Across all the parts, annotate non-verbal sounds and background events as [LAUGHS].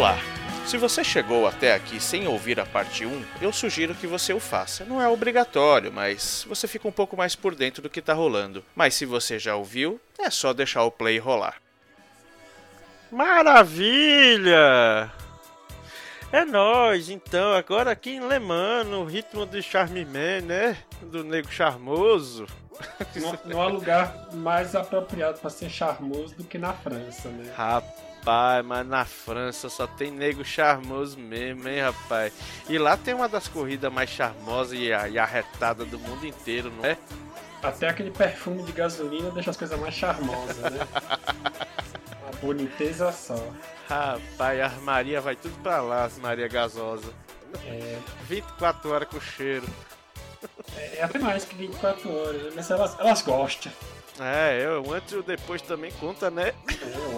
Olá! Se você chegou até aqui sem ouvir a parte 1, eu sugiro que você o faça. Não é obrigatório, mas você fica um pouco mais por dentro do que tá rolando. Mas se você já ouviu, é só deixar o play rolar. Maravilha! É nós, então, agora aqui em Le Mans, no ritmo do Charme Man, né? Do nego charmoso. Não, não há lugar mais apropriado para ser charmoso do que na França, né? Rapaz, mas na França só tem nego charmoso mesmo, hein, rapaz? E lá tem uma das corridas mais charmosas e, a- e arretada do mundo inteiro, não é? Até aquele perfume de gasolina deixa as coisas mais charmosas, né? [LAUGHS] Uma boniteza só. Rapaz, as Maria vai tudo pra lá, as Maria gasosa. É, 24 horas com cheiro. é até mais que 24 horas, né? mas elas, elas gostam. É, eu, o antes e o depois também conta, né?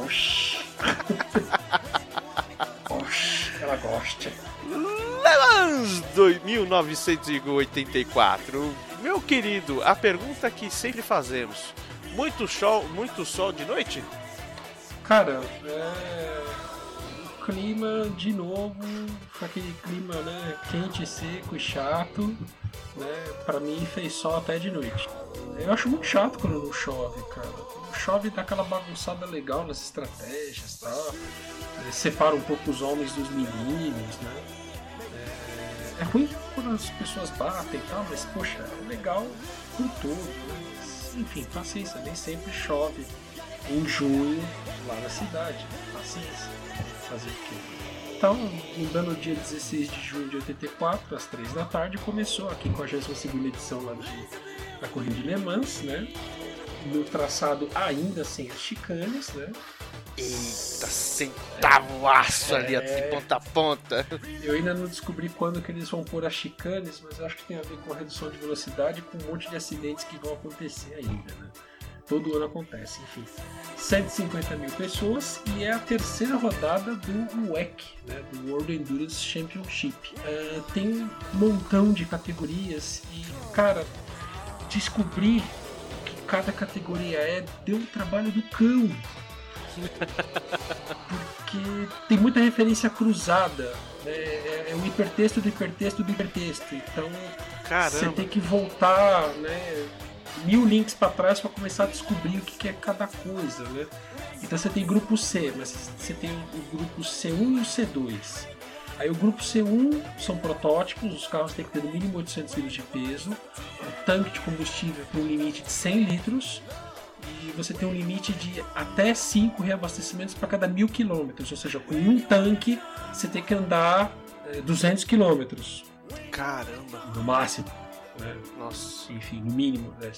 Oxi. oxi, ela gosta. Le Mans 2984. Meu querido, a pergunta que sempre fazemos: muito sol, muito sol de noite? Cara, é... clima de novo, aquele clima né, quente, seco e chato, né? Pra mim fez sol até de noite. Eu acho muito chato quando não chove, cara. Chove dá aquela bagunçada legal nas estratégias, tá? É, Separa um pouco os homens dos meninos, né? É, é ruim quando as pessoas batem e tal, mas poxa, é legal por todo, né? Enfim, paciência, nem sempre chove em junho lá na cidade. Paciência. Fazer o quê? Então, no dano dia 16 de junho de 84, às 3 da tarde, começou aqui com a 22 edição lá de, da Corrida de Le Mans, né? No traçado ainda sem as chicanes, né? Eita, centavo aço ali É. de ponta a ponta. Eu ainda não descobri quando que eles vão pôr as chicanes, mas acho que tem a ver com a redução de velocidade e com um monte de acidentes que vão acontecer ainda, né? Todo ano acontece, enfim. 150 mil pessoas e é a terceira rodada do WEC, né? do World Endurance Championship. É, tem um montão de categorias e, cara, descobrir que cada categoria é deu um trabalho do cão [LAUGHS] porque tem muita referência cruzada. né? É, é o hipertexto do hipertexto do hipertexto. Então você tem que voltar né, mil links para trás para começar a descobrir o que que é cada coisa. Né? Então você tem grupo C, mas você tem o grupo C1 e o C2. Aí o grupo C1 são protótipos, os carros têm que ter no mínimo 800 kg de peso, o tanque de combustível com um limite de 100 litros, e você tem um limite de até 5 reabastecimentos para cada mil quilômetros. Ou seja, com um tanque você tem que andar eh, 200 quilômetros Caramba. no máximo. Né? Nossa, Enfim, no mínimo. né?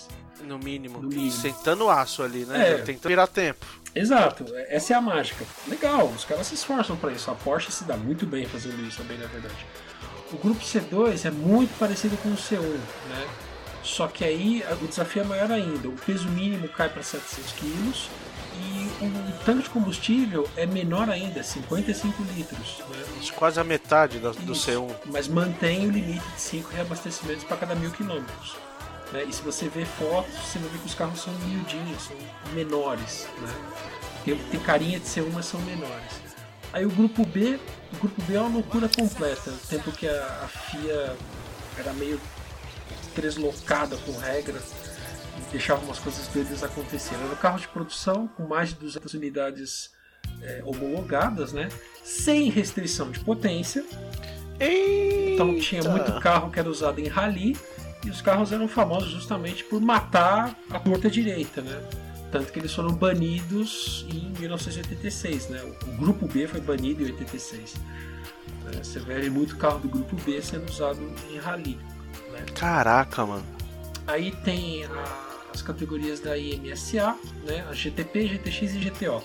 no mínimo. No mínimo. Sentando aço ali, né? É. Tentando virar tempo. Exato, essa é a mágica. Legal, os caras se esforçam para isso. A Porsche se dá muito bem fazendo isso, também na verdade. O grupo C2 é muito parecido com o C1, né? Só que aí o desafio é maior ainda. O peso mínimo cai para 700 quilos o tanque de combustível é menor ainda, 55 litros. Né? Quase a metade do Isso, C1. Mas mantém o limite de 5 reabastecimentos para cada mil quilômetros. né? E se você ver fotos, você vai ver que os carros são miudinhos, são menores. Né? Tem, tem carinha de ser uma, são menores. Aí o grupo B, o grupo B é uma loucura completa. O tempo que a, a FIA era meio deslocada com regras e deixava umas coisas doidas acontecerem. Era um carro de produção com mais de 200 unidades é, homologadas, né? Sem restrição de potência. Então tinha muito carro que era usado em rally e os carros eram famosos justamente por matar a torta direita, né? Tanto que eles foram banidos em 1986, né? O grupo B foi banido em 86. né? Você vê muito carro do grupo B sendo usado em rally. Né? Caraca, mano. Aí tem a- as categorias da IMSA, né? A GTP, GTX e GTO.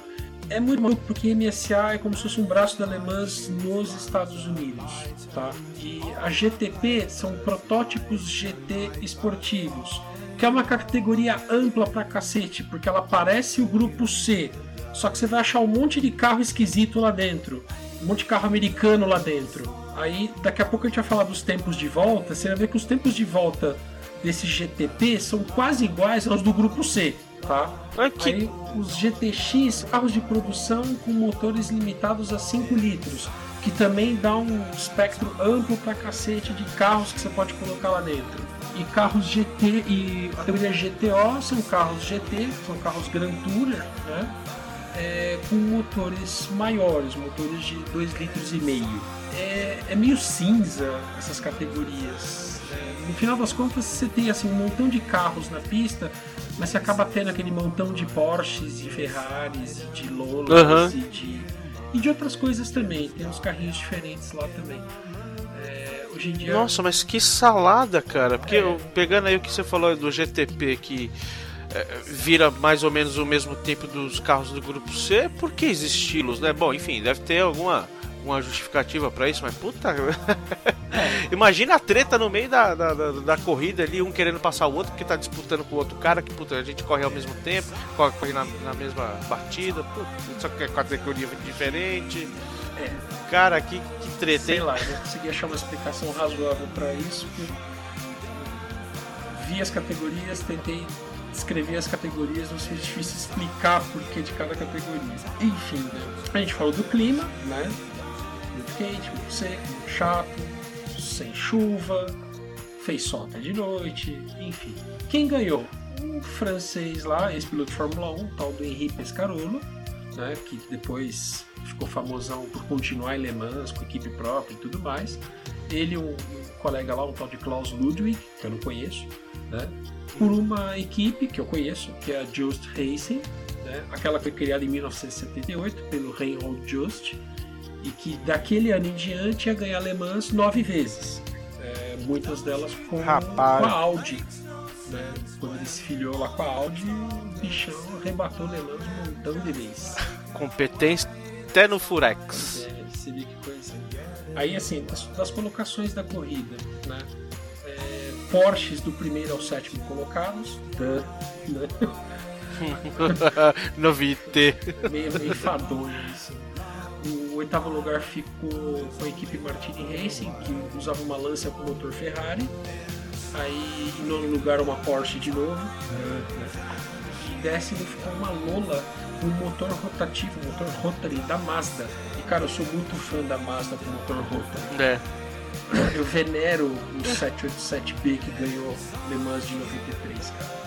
É muito maluco porque MSA é como se fosse um braço da Alemãs nos Estados Unidos, tá? E a GTP são protótipos GT esportivos, que é uma categoria ampla pra cacete, porque ela parece o grupo C, só que você vai achar um monte de carro esquisito lá dentro, um monte de carro americano lá dentro. Aí daqui a pouco a gente vai falar dos tempos de volta, você vai ver que os tempos de volta desse GTP são quase iguais aos do grupo C. tá? Aqui. Aí os GTX, carros de produção com motores limitados a 5 litros, que também dá um espectro amplo pra cacete de carros que você pode colocar lá dentro. E carros GT e a categoria GTO são carros GT, são carros Grand Tourer, né? É, com motores maiores, motores de 2 litros e meio. É, é meio cinza essas categorias. No final das contas, você tem assim um montão de carros na pista, mas você acaba tendo aquele montão de Porsches e Ferraris e de Lolas Aham. e de e de outras coisas também. Tem uns carrinhos diferentes lá também. É, hoje em dia Nossa, mas que salada, cara. Porque É. pegando aí o que você falou do GTP, que é, vira mais ou menos o mesmo tempo dos carros do grupo C, por que existem estilos, né? Bom, enfim, deve ter alguma uma justificativa pra isso, mas puta. [LAUGHS] Imagina a treta no meio da, da, da- da corrida ali, um querendo passar o outro porque tá disputando com o outro cara, que puta, a gente corre ao mesmo tempo, corre, corre na, na mesma batida, puta, só que é categoria diferente. É. Cara, que, que treta, sei hein? lá, eu consegui achar uma explicação razoável para isso. Vi as categorias, tentei descrever as categorias, não sei se é difícil explicar por que de cada categoria. Enfim, né? a gente falou do clima, né? Quente, muito seco, muito chato, sem chuva, fez sol até de noite, enfim. Quem ganhou? Um francês lá, ex-piloto de Fórmula 1, tal do Henri Pescarolo, né, que depois ficou famosão por continuar em Le Mans com equipe própria e tudo mais. Ele um, um colega lá, um tal de Klaus Ludwig, que eu não conheço, né, por uma equipe que eu conheço, que é a Just Racing, né, aquela que foi criada em 1978 pelo Reinhold Just, e que daquele ano em diante ia ganhar Le Mans nove vezes. É, muitas delas com, com a Audi. Né? Quando ele se filiou lá com a Audi, o bichão arrebatou Le Mans um montão de vezes. [LAUGHS] Competência até no Furex. É, você vê que coisa. Aí, assim, das, das colocações da corrida, né? É, Porsches do primeiro ao sétimo colocados, né? [LAUGHS] [LAUGHS] Novite. meio, meio enfadonho isso. Oitavo lugar ficou com a equipe Martini Racing, que usava uma Lancia com motor Ferrari. Aí, em nono lugar, uma Porsche de novo. E décimo ficou uma Lola com motor rotativo, motor Rotary da Mazda. E cara, eu sou muito fã da Mazda com motor Rotary. É. Eu venero o 787B que ganhou Le Mans de 93, cara.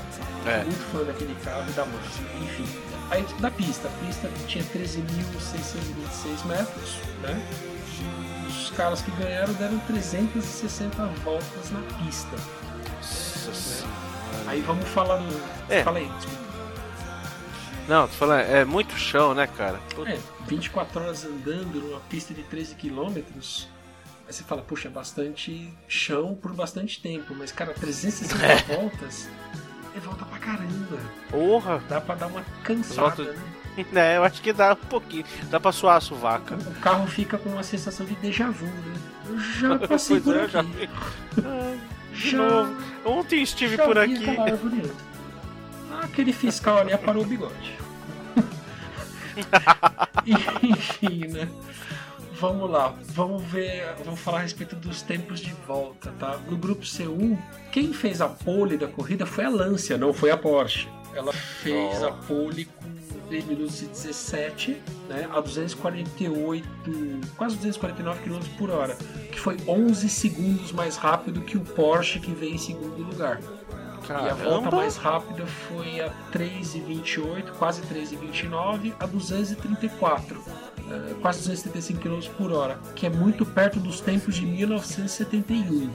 É. Muito fã daquele carro e da Mazda. Enfim. Aí da pista, a pista tinha 13.626 metros, né? Os caras que ganharam deram 360 voltas na pista. Nossa. Aí vamos falar no. É. Fala aí, desculpa. Não, tô falando, é muito chão, né, cara? Puta. É, 24 horas andando numa pista de 13 quilômetros. Aí você fala, puxa, é bastante chão por bastante tempo, mas cara, 360 [LAUGHS] É. voltas é volta pra caramba. Porra! Dá pra dar uma cansada, né? [LAUGHS] É, eu acho que dá um pouquinho. Dá pra suar a sovaca. O carro fica com uma sensação de déjà vu, né? Eu já [LAUGHS] passei Pois por é, aqui. já. [LAUGHS] Ah, Já- novo. Ontem estive já por vi aqui. antes. Aquele fiscal ali aparou o bigode. Enfim, né? Vamos lá, vamos ver, vamos falar a respeito dos tempos de volta, tá? No grupo C1, quem fez a pole da corrida foi a Lancia, não foi a Porsche. Ela fez Oh. a pole com 3 minutos e 17, né, a 248, quase 249 km por hora, que foi 11 segundos mais rápido que o Porsche que veio em segundo lugar. E a volta Caramba! mais rápida foi a 3,28, quase 3,29, a 234, eh, quase 275 km por hora, que é muito perto dos tempos de 1971.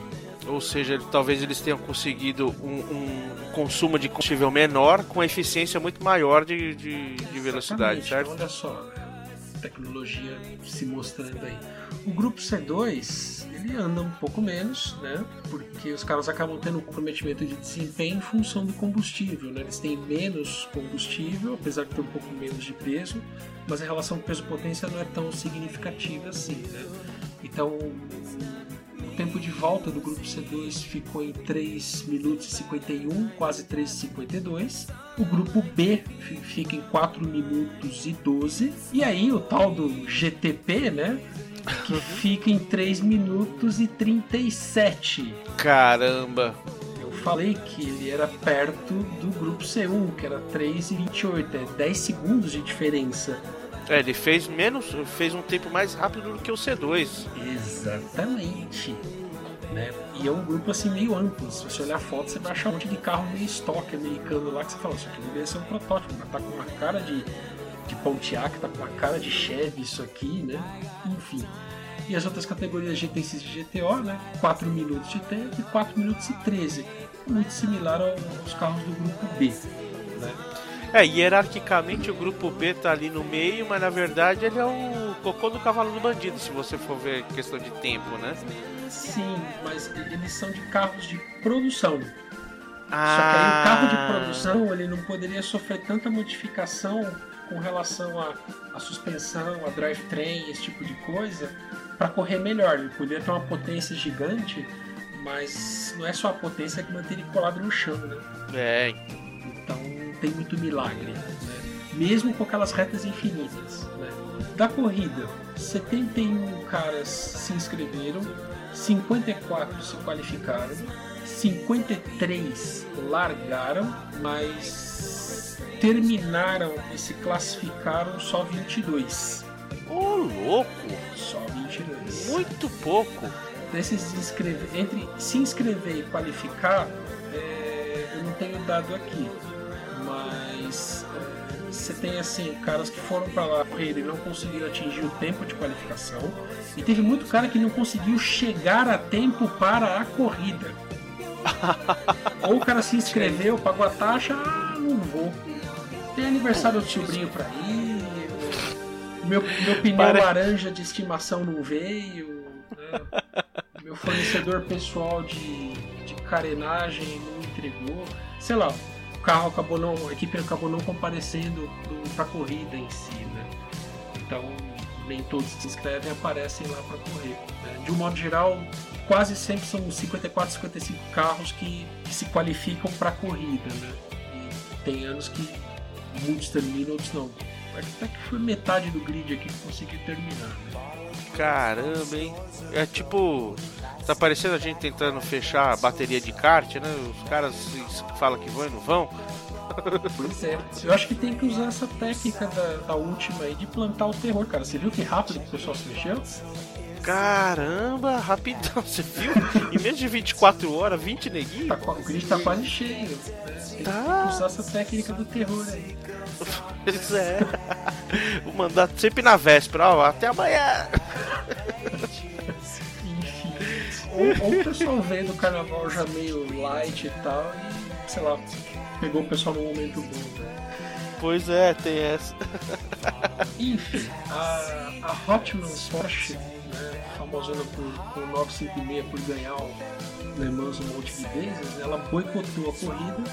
Ou seja, ele- talvez eles tenham conseguido um, um consumo de combustível menor com eficiência muito maior de, de, de velocidade, certo? Olha só, tecnologia se mostrando aí. O grupo C2, ele anda um pouco menos, né? Porque os caras acabam tendo um comprometimento de desempenho em função do combustível, né? Eles têm menos combustível, apesar de ter um pouco menos de peso, mas a relação peso-potência não é tão significativa assim, né? Então, o tempo de volta do grupo C2 ficou em 3 minutos e 51, quase 3,52. O grupo B fi- fica em 4 minutos e 12. E aí o tal do GTP, né? Que fica em 3 minutos e 37. Caramba! O falei que ele era perto do grupo C1, que era 3,28, é 10 segundos de diferença. É, ele fez menos, fez um tempo mais rápido do que o C2. Exatamente. Né? E é um grupo assim meio amplo. Se você olhar a foto, você vai achar um monte de carro meio estoque americano lá que você fala, isso aqui deveria ser um protótipo, mas tá com uma cara de, de Pontiac, tá com uma cara de Chevy isso aqui, né? Enfim. E as outras categorias GT6 e GTO, né? 4 minutos de tempo e 4 minutos e 13. Muito similar aos carros do grupo B. Né? É, hierarquicamente o grupo B tá ali no meio, mas na verdade ele é o cocô do cavalo do bandido, se você for ver questão de tempo, né? Sim, mas eles são de carros de produção. Ah. Só que aí o carro de produção ele não poderia sofrer tanta modificação com relação à suspensão, a drivetrain, esse tipo de coisa, para correr melhor. Ele poderia ter uma potência gigante, mas não é só a potência que mantém ele colado no chão, né? É. Então tem muito milagre, né? Mesmo com aquelas retas infinitas. Né? Da corrida, 71 caras se inscreveram, 54 se qualificaram, 53 largaram, mas terminaram e se classificaram só 22. Ô oh, louco! Só 22. Muito pouco. Desses inscrever, entre se inscrever e qualificar, é, eu não tenho dado aqui, mas é, você tem assim caras que foram para lá correr e não conseguiram atingir o tempo de qualificação e teve muito cara que não conseguiu chegar a tempo para a corrida. [LAUGHS] Ou o cara se inscreveu, pagou a taxa, ah, não vou. Tem aniversário do sobrinho para ir. Meu, meu pneu laranja de estimação não veio. Né? Meu fornecedor pessoal de, de carenagem não entregou. Sei lá, o carro acabou não. A equipe acabou não comparecendo para a corrida em si, né? Então nem todos se inscrevem aparecem lá para correr. Né? De um modo geral, quase sempre são 54, 55 carros que, que se qualificam para corrida. Né? E tem anos que muitos terminam, outros não. Até que foi metade do grid aqui que conseguiu terminar. Né? Caramba, hein? É tipo. Tá parecendo a gente tentando fechar a bateria de kart, né? Os caras falam que vão e não vão. Pois é. Eu acho que tem que usar essa técnica da, da última aí de plantar o terror, cara. Você viu que rápido que o pessoal se mexeu? Caramba, rapidão, [LAUGHS] você viu? em menos de 24 horas, 20 neguinhos? Tá, o grid tá quase cheio. Tá. usar essa técnica do terror aí. [LAUGHS] Pois é. Vou mandar sempre na véspera, ó, até amanhã. Enfim. Ou, ou o pessoal vendo o carnaval já meio light e tal, e sei lá, pegou o pessoal no momento bom, né? Pois é, tem essa. Enfim, a, a Hotmans Porsche, né, famosona por, por 956 por ganhar o Le Mans um monte de vezes, ela boicotou a corrida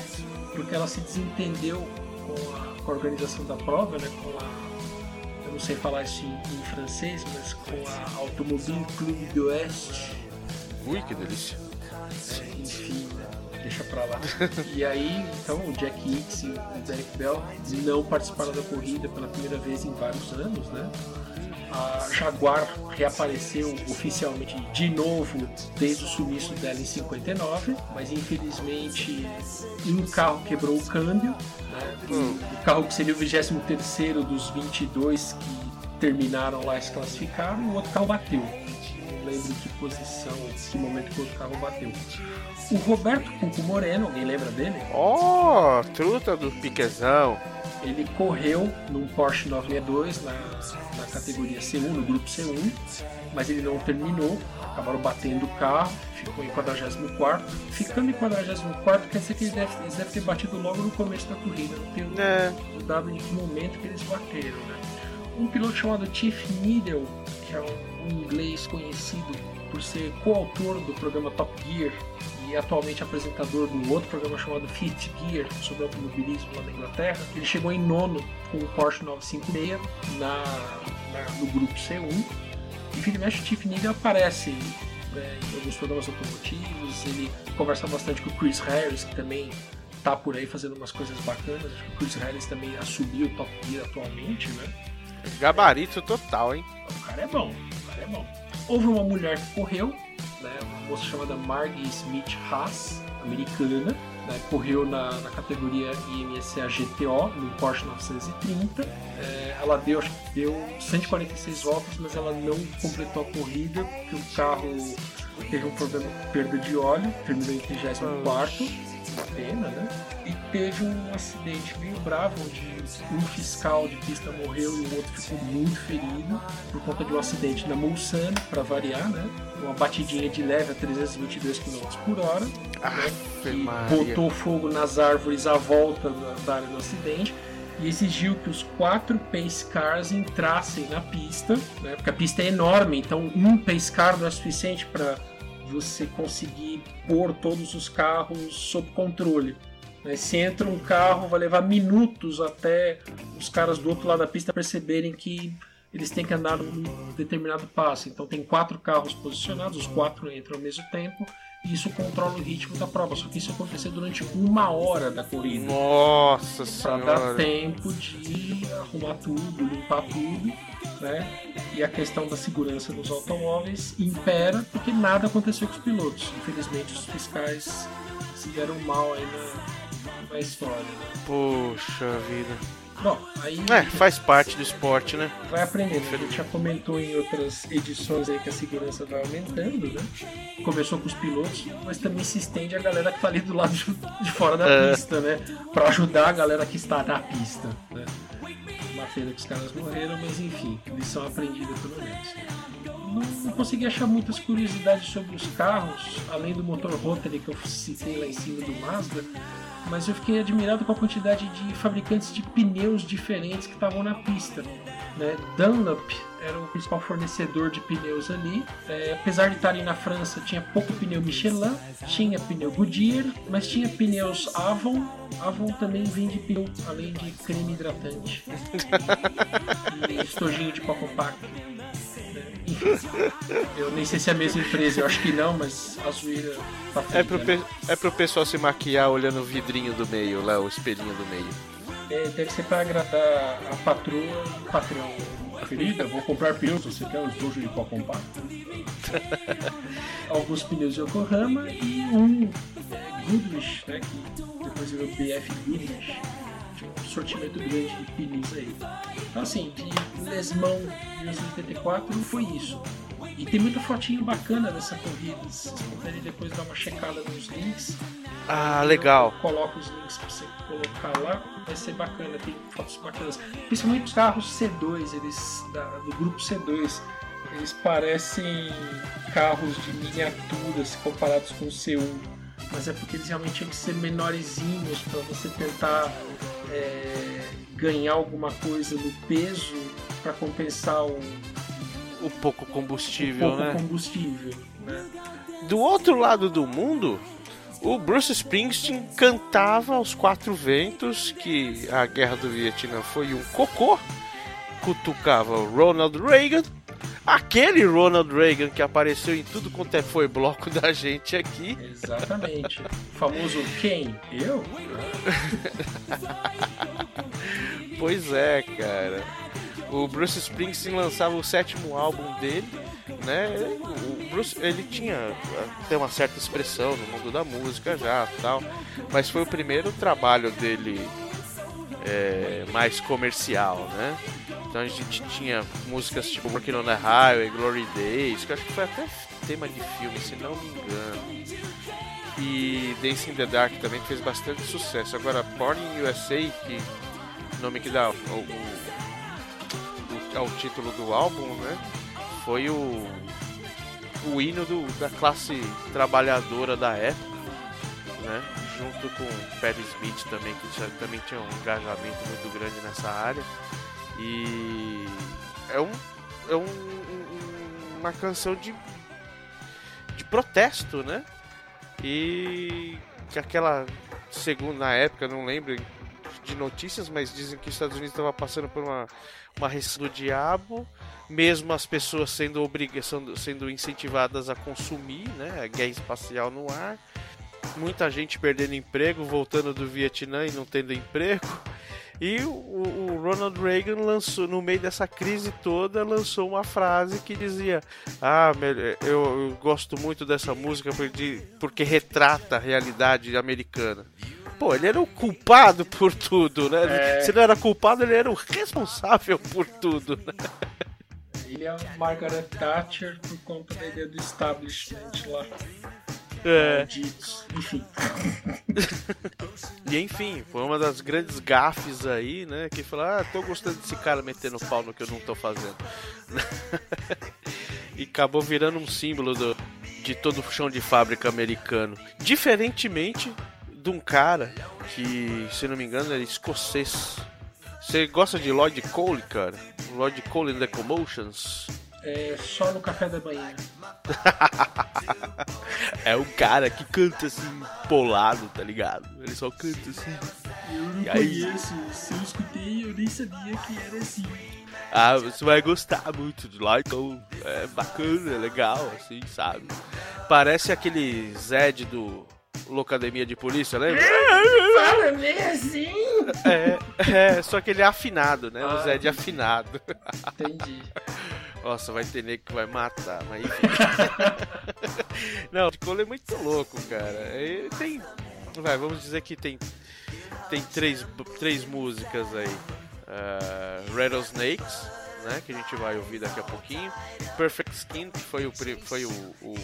porque ela se desentendeu com a, com a organização da prova, né, com a, eu não sei falar isso em, em francês, mas com a Automobile Clube do Oeste. Ui, que delícia. É, enfim, deixa pra lá. e aí, então, o Jack Hicks e o Derek Bell não participaram da corrida pela primeira vez em vários anos, né? A Jaguar reapareceu oficialmente de novo desde o sumiço dela em 59, mas infelizmente um carro quebrou o câmbio, né? Hum. o carro que seria o 23 dos 22 que terminaram lá e se classificaram, o outro carro bateu lembro que posição, que momento que o carro bateu. O Roberto Cuco Moreno, alguém lembra dele? Oh, truta do Piquezão. Ele correu num Porsche 962 na, na categoria C1, no grupo C1, mas ele não terminou, acabaram batendo o carro, ficou em 44. Ficando em 44 quer dizer que eles devem, eles devem ter batido logo no começo da corrida, não tenho é. dado em que momento que eles bateram, né? Um piloto chamado Chief Needle, que é um um inglês conhecido por ser coautor do programa Top Gear e atualmente apresentador do outro programa chamado Fifth Gear sobre automobilismo lá na Inglaterra. Ele chegou em nono com o Porsche 956 na, na no grupo C1 e o Chief Needle aparece né, em alguns programas automotivos, ele conversa bastante com o Chris Harris, que também tá por aí fazendo umas coisas bacanas. Acho que o Chris Harris também assumiu o Top Gear atualmente, né? Gabarito total, hein? O cara é bom bom. Houve uma mulher que correu, né, uma moça chamada Margie Smith Haas, americana, né, correu na, na, categoria IMSA GTO no Porsche 930. É, ela deu, acho que deu 146 voltas, mas ela não completou a corrida porque o carro teve um problema com perda de óleo, terminou em 34 pena, né? E teve um acidente meio bravo onde um fiscal de pista morreu e o outro ficou muito ferido por conta de um acidente na Mulsanne, para variar, né? Uma batidinha de leve a 322 km por hora, ah, né? que botou fogo nas árvores à volta da, da área do acidente e exigiu que os quatro pace cars entrassem na pista, né? porque a pista é enorme, então um pace car não é suficiente para você conseguir pôr todos os carros sob controle. Né? Se entra um carro, vai levar minutos até os caras do outro lado da pista perceberem que eles têm que andar num determinado passo. Então tem quatro carros posicionados, os quatro entram ao mesmo tempo isso controla o ritmo da prova. Só que isso aconteceu durante uma hora da corrida. Nossa Para dar tempo de arrumar tudo, limpar tudo, né? E a questão da segurança dos automóveis impera porque nada aconteceu com os pilotos. Infelizmente os fiscais se deram mal aí na, na história. Né? Poxa vida. Bom, aí. É, faz parte do esporte, né? Vai aprendendo. A gente já comentou em outras edições aí que a segurança vai aumentando, né? Começou com os pilotos, mas também se estende a galera que tá ali do lado de fora da é. pista, né? Pra ajudar a galera que está na pista, né? Uma feira que os caras morreram, mas enfim, lição aprendida pelo menos. Não, consegui achar muitas curiosidades sobre os carros, além do motor Rotary que eu citei lá em cima do Mazda mas eu fiquei admirado com a quantidade de fabricantes de pneus diferentes que estavam na pista. Né? Dunlop era o principal fornecedor de pneus ali. É, apesar de estarem na França, tinha pouco pneu Michelin, tinha pneu Goodyear, mas tinha pneus Avon. Avon também vende pneu, além de creme hidratante [LAUGHS] e estojinho de copo compacto. [LAUGHS] Eu nem sei se é a mesma empresa, eu acho que não, mas a zoeira tá feita, é, pro né? é pro pessoal se maquiar olhando o vidrinho do meio, lá, o espelhinho do meio. É, deve ser pra agradar a patroa e o patrão. Querida, vou comprar pneus, você quer os dois de pó compacto? [LAUGHS] Alguns pneus Yokohama e um Goodrich, né, que depois virou BF Goodrich um sortimento grande de pneus aí. Então assim, de Lesmão 1984 foi isso. E tem muita fotinho bacana dessa corrida. Se vocês puderem depois dar uma checada nos links. Ah, legal. Coloca os links pra você colocar lá. Vai ser bacana, tem fotos bacanas. Principalmente os carros C2, eles. Da, do grupo C2. Eles parecem carros de miniaturas comparados com o C1. Mas é porque eles realmente tinham que ser menorzinhos para você tentar é, ganhar alguma coisa no peso para compensar o, o pouco combustível, o pouco né? combustível, né? Do outro lado do mundo, o Bruce Springsteen cantava aos quatro ventos que a guerra do Vietnã foi um cocô, cutucava o Ronald Reagan Aquele Ronald Reagan que apareceu em tudo quanto é foi bloco da gente aqui. Exatamente. O famoso quem? Eu? [LAUGHS] pois é, cara. O Bruce Springsteen lançava o sétimo álbum dele, né? O Bruce, ele tinha até uma certa expressão no mundo da música já, tal, mas foi o primeiro trabalho dele é, mais comercial, né? Então a gente tinha músicas tipo Working on the Highway, Glory Days, que acho que foi até tema de filme, se não me engano. E Dancing in the Dark também fez bastante sucesso. Agora, Born in USA, que nome que dá o, o, o, título do álbum, né? Foi o, o hino do, da classe trabalhadora da época, né? Junto com Perry Smith também, que já, também tinha um engajamento muito grande nessa área. E é, um, é um, uma canção de, de protesto, né? E que aquela segunda na época, não lembro de notícias, mas dizem que os Estados Unidos estava passando por uma, uma recessão do diabo, mesmo as pessoas sendo obrigação sendo incentivadas a consumir, né? A guerra espacial no ar, muita gente perdendo emprego, voltando do Vietnã e não tendo emprego. E o, o, Ronald Reagan lançou, no meio dessa crise toda, lançou uma frase que dizia: Ah, eu, eu gosto muito dessa música porque, porque retrata a realidade americana. Pô, ele era o culpado por tudo, né? É... Se não era culpado, ele era o responsável por tudo, né? Ele é a Margaret Thatcher por conta da ideia do establishment lá. É. Enfim. [LAUGHS] e enfim, foi uma das grandes gafes aí, né? Que falou, ah, tô gostando desse cara metendo pau no que eu não tô fazendo. [LAUGHS] e acabou virando um símbolo do, de todo o chão de fábrica americano. Diferentemente de um cara que, se não me engano, era escocês. Você gosta de Lloyd Cole, cara? Lloyd Cole in the Commotions? É só no café da manhã. [LAUGHS] é um cara que canta assim, polado, tá ligado? Ele só canta assim. Eu não e conheço, aí... se eu escutei, eu nem sabia que era assim. Ah, você vai gostar muito de Lloyd Cole. É bacana, é legal, assim, sabe? Parece aquele Zed do Locademia de Polícia, lembra? Fala meio assim! É, é, só que ele é afinado, né? Ah, o Zed é afinado. Entendi. [LAUGHS] Nossa, vai ter nego que vai matar, mas enfim. [LAUGHS] Não, o Cole é muito louco, cara. Ele tem. Vai, vamos dizer que tem. Tem três, três músicas aí. Uh, Rattlesnakes, né? Que a gente vai ouvir daqui a pouquinho. Perfect Skin, que foi o, foi o, o,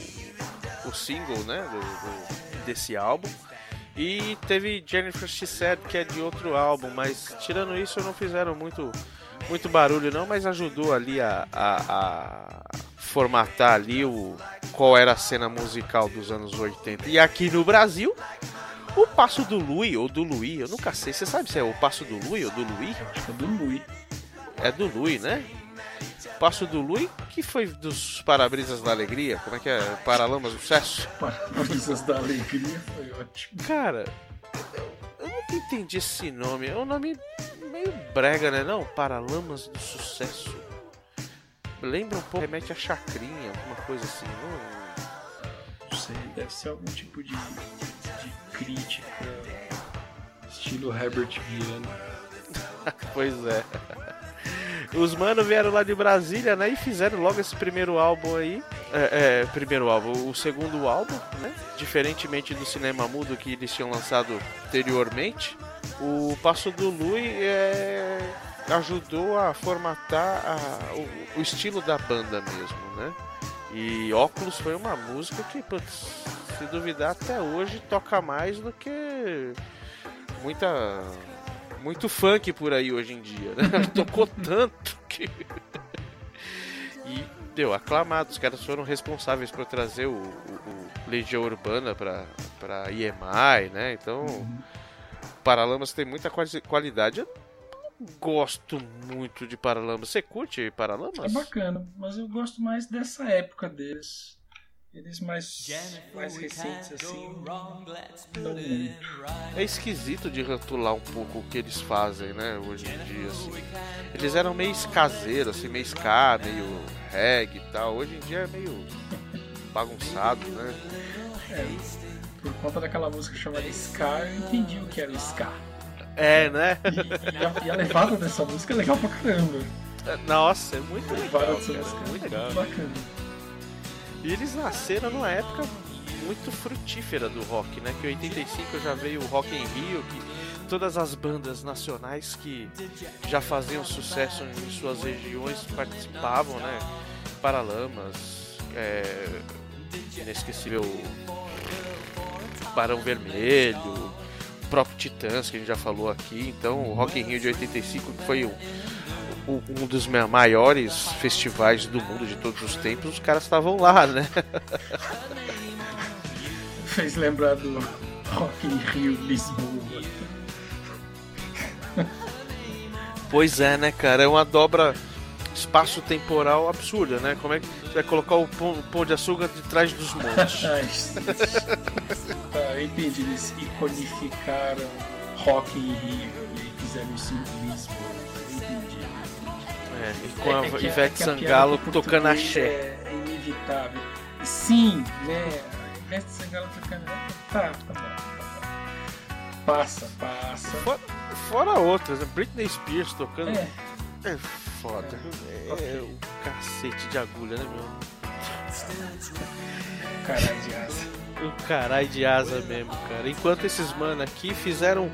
o single, né? do, do desse álbum. E teve Jennifer She Said, que é de outro álbum, mas tirando isso não fizeram muito, muito barulho não, mas ajudou ali a, a, a formatar ali o qual era a cena musical dos anos 80. E aqui no Brasil, o Passo do Lui, ou do Lui, eu nunca sei, você sabe se é o Passo do Lui ou do Lui? É do Lui. É do Lui, né? Passo do Lui, que foi dos Parabrisas da Alegria. Como é que é? Paralamas do Sucesso? Parabrisas da Alegria foi ótimo. Cara, eu nunca entendi esse nome. É um nome meio brega, né? Não? Paralamas do Sucesso. Lembra um pouco, remete a Chacrinha, alguma coisa assim. Não, não sei, deve ser algum tipo de, de crítica. Estilo Herbert Viana. [LAUGHS] pois é. Os manos vieram lá de Brasília, né? E fizeram logo esse primeiro álbum aí. É, é, primeiro álbum, o segundo álbum, né? Diferentemente do cinema mudo que eles tinham lançado anteriormente, o Passo do Lui é, ajudou a formatar a, o, o, estilo da banda mesmo, né? E Óculos foi uma música que, putz, se duvidar, até hoje toca mais do que muita muito funk por aí hoje em dia, né? [LAUGHS] Tocou tanto que. [LAUGHS] e deu aclamado. Os caras foram responsáveis por trazer o, o, o Legião Urbana pra, pra EMI, né? Então, uhum. Paralamas tem muita qualidade. Eu gosto muito de Paralamas. Você curte Paralamas? É bacana, mas eu gosto mais dessa época deles. Eles mais, mais recentes assim. Não muito. É esquisito de rotular um pouco o que eles fazem, né? Hoje em dia, assim. Eles eram meio caseiros, assim, meio ska, meio reggae e tal. Hoje em dia é meio [LAUGHS] bagunçado, né? É, por conta daquela música chamada Ska, eu entendi o que era o Ska. É, né? E, e, a, levada dessa música é legal pra caramba. Nossa, é muito legal. A dessa música é muito, muito bacana. E eles nasceram numa época muito frutífera do rock, né? Que em 85 já veio o Rock em Rio, que todas as bandas nacionais que já faziam sucesso em suas regiões participavam, né? Paralamas, é, inesquecível Barão Vermelho, o próprio Titãs que a gente já falou aqui. Então, o Rock in Rio de 85 que foi o um dos maiores festivais do mundo de todos os tempos, os caras estavam lá, né? [LAUGHS] Fez lembrar do Rock in Rio Lisboa. Pois é, né, cara? É uma dobra espaço-temporal absurda, né? Como é que você vai colocar o pão, o pão de açúcar de trás dos montes? [LAUGHS] tá, eu entendi. Eles iconificaram Rock in Rio e fizeram isso em Lisboa. É, e com a é, Ivete é Sangalo tocando axé. É, é inevitável. Sim, né? Ivete Sangalo tocando. Tá, tá bom. Tá bom. Passa, passa. Fora outras, né? Britney Spears tocando. É. É foda. É, Ok. um cacete de agulha, né, meu? Caralho de asa. Um caralho de asa mesmo, cara. Enquanto esses mano aqui fizeram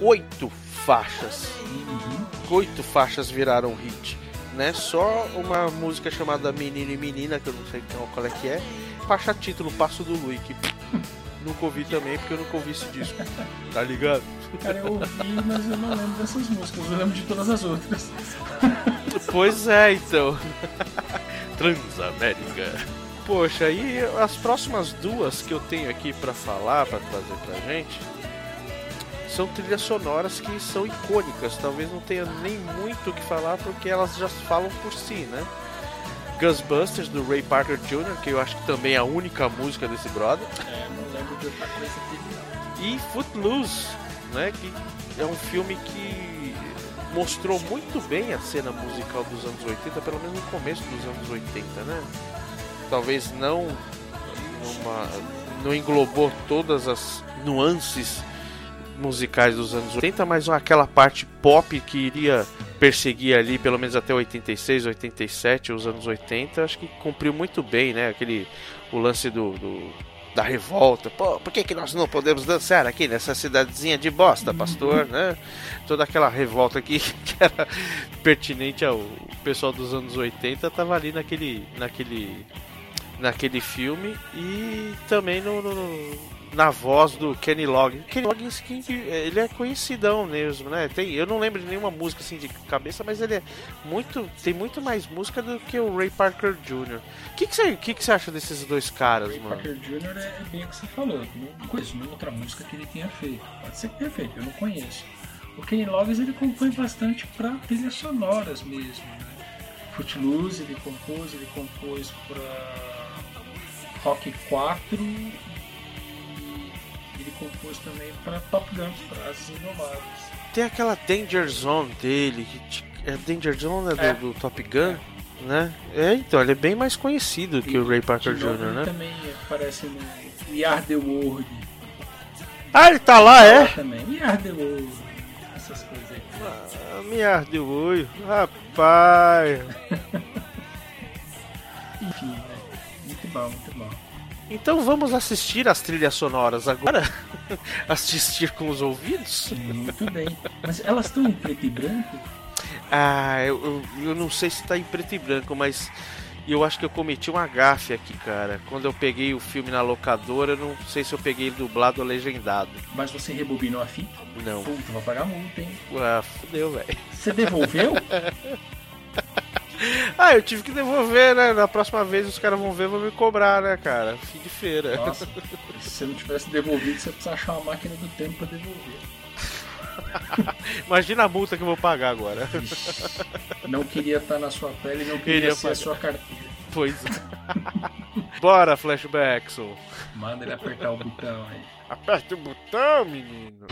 oito faixas. Uhum. Oito faixas viraram hit. Né? Só uma música chamada Menina e Menina, que eu não sei qual qual é que é. Faixa título Passo do Lui, que [LAUGHS] nunca ouvi também, porque eu nunca ouvi esse disco. Tá ligado? Cara, eu ouvi, mas eu não lembro dessas músicas. Eu lembro de todas as outras. [LAUGHS] Pois é, então. [LAUGHS] Transamérica. Poxa, e as próximas duas que eu tenho aqui pra falar, pra trazer pra gente, são trilhas sonoras que são icônicas. Talvez não tenha nem muito o que falar porque elas já falam por si, né? Ghostbusters do Ray Parker Jr., que eu acho que também é a única música desse brother. É, não lembro de outra coisa não. E Footloose, né, que é um filme que mostrou muito bem a cena musical dos anos 80, pelo menos no começo dos anos 80, né? Talvez não numa, não englobou todas as nuances musicais dos anos 80, mas aquela parte pop que iria perseguir ali pelo menos até 86, 87, os anos 80, acho que cumpriu muito bem, né? Aquele o lance do, do- da revolta. Pô, por que, que nós não podemos dançar aqui nessa cidadezinha de bosta, pastor, né? Toda aquela revolta aqui [LAUGHS] que era pertinente ao pessoal dos anos 80 tava ali naquele naquele naquele filme e também no- no- na voz do Kenny Loggins. Kenny Loggins que ele é conhecidão mesmo, né? Tem, eu não lembro de nenhuma música assim de cabeça, mas ele é muito tem muito mais música do que o Ray Parker Jr. O que que você que que você acha desses dois caras, Ray mano? Parker Jr. é bem o que você falou. Não conheço nenhuma outra música que ele tenha feito. Pode ser que tenha feito, eu não conheço. O Kenny Loggins ele compõe bastante para trilhas sonoras mesmo. Né? Footloose ele compôs, ele compôs para Rock 4 e ele compôs também para Top Gun, para As Indomáveis. Tem aquela Danger Zone dele, que é Danger Zone é do, É. do Top Gun, né? É, então, ele é bem mais conhecido que o Ray Parker Jr., ele né? também aparece no We Are The World. Ah, ele tá lá, é? Também. We Are The World. Essas coisas aí. Ah, me arde o olho, rapaz. [LAUGHS] Enfim, né? Muito bom, muito bom. Então vamos assistir as trilhas sonoras agora? [LAUGHS] assistir com os ouvidos? Muito bem. Mas elas estão em preto e branco? Ah, eu, eu, eu não sei se tá em preto e branco, mas eu acho que eu cometi um agafe aqui, cara. Quando eu peguei o filme na locadora, eu não sei se eu peguei dublado ou legendado. Mas você rebobinou a fita? Não. Puta, vai pagar multa, hein? Ah, fudeu, velho. Você devolveu? [LAUGHS] [LAUGHS] Ah, eu tive que devolver, né? Na próxima vez os caras vão ver, vão me cobrar, né, cara? Fim de feira. Nossa, [LAUGHS] se você não tivesse devolvido, você precisa achar uma máquina do tempo pra devolver. [LAUGHS] Imagina a multa que eu vou pagar agora. Não queria estar na sua pele, não queria Queria ser a sua carteira. Pois é. Bora, Flashbackson. Manda ele apertar o botão aí. Aperte o botão, menino.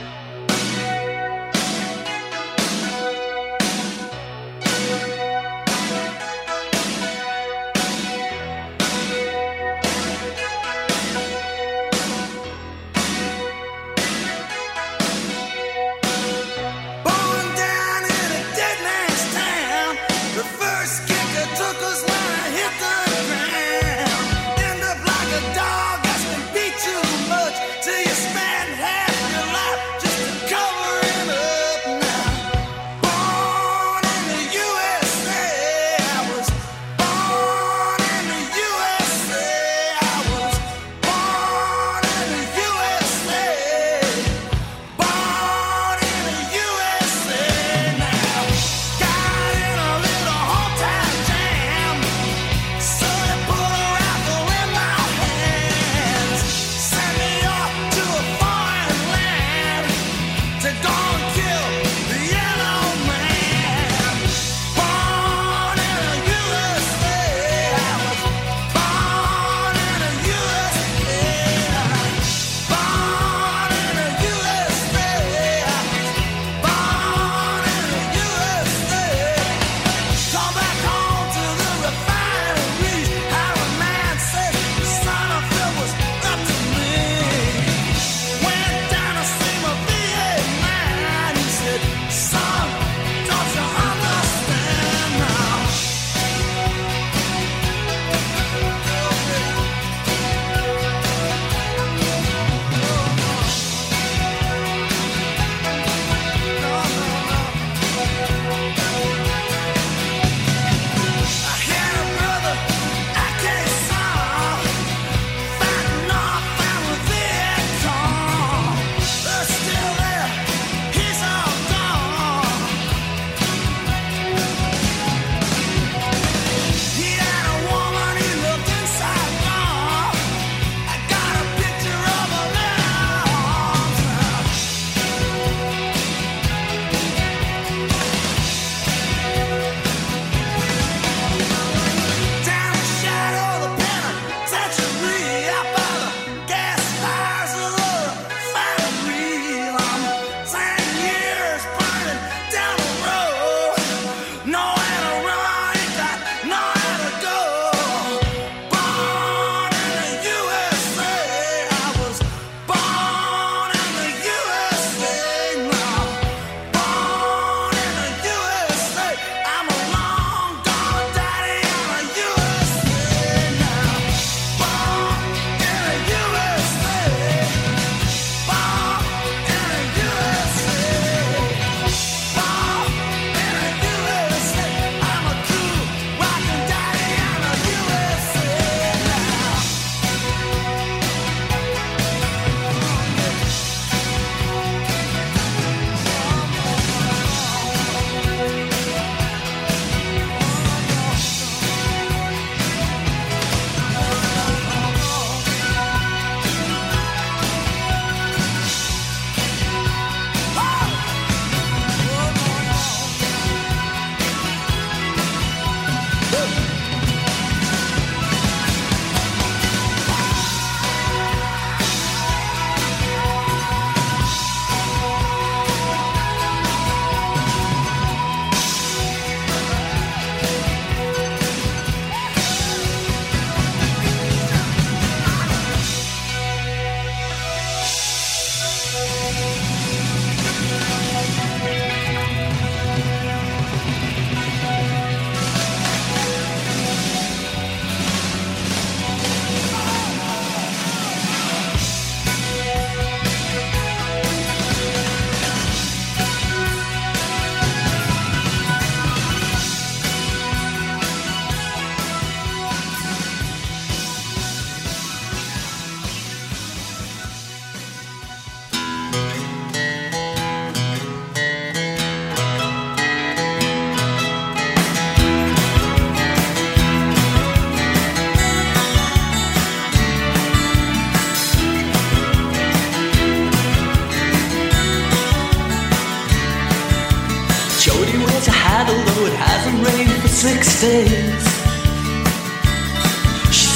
She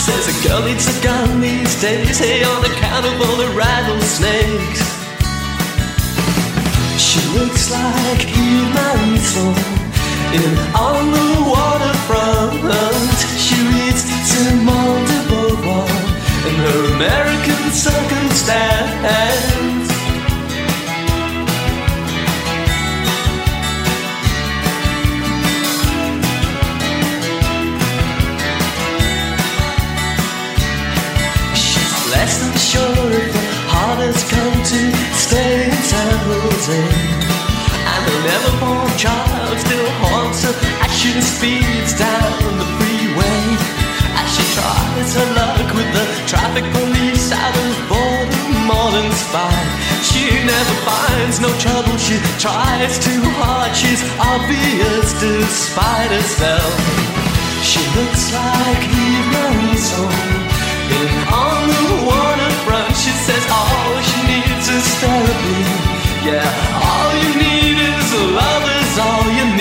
says a girl needs a gun these days, hey, on account of all the rattlesnakes. She looks like Eve Marisol in on the waterfront. She reads Simone de Beauvoir in her American circumstance. To stay in San Jose. And her never born child still haunts her as she speeds down the freeway. As she tries her luck with the traffic police out of than spite. She never finds no trouble, she tries too hard, she's obvious despite herself. She looks like Eve Marisol on the waterfront. She says all she needs is therapy. Yeah, all you need is love is all you need.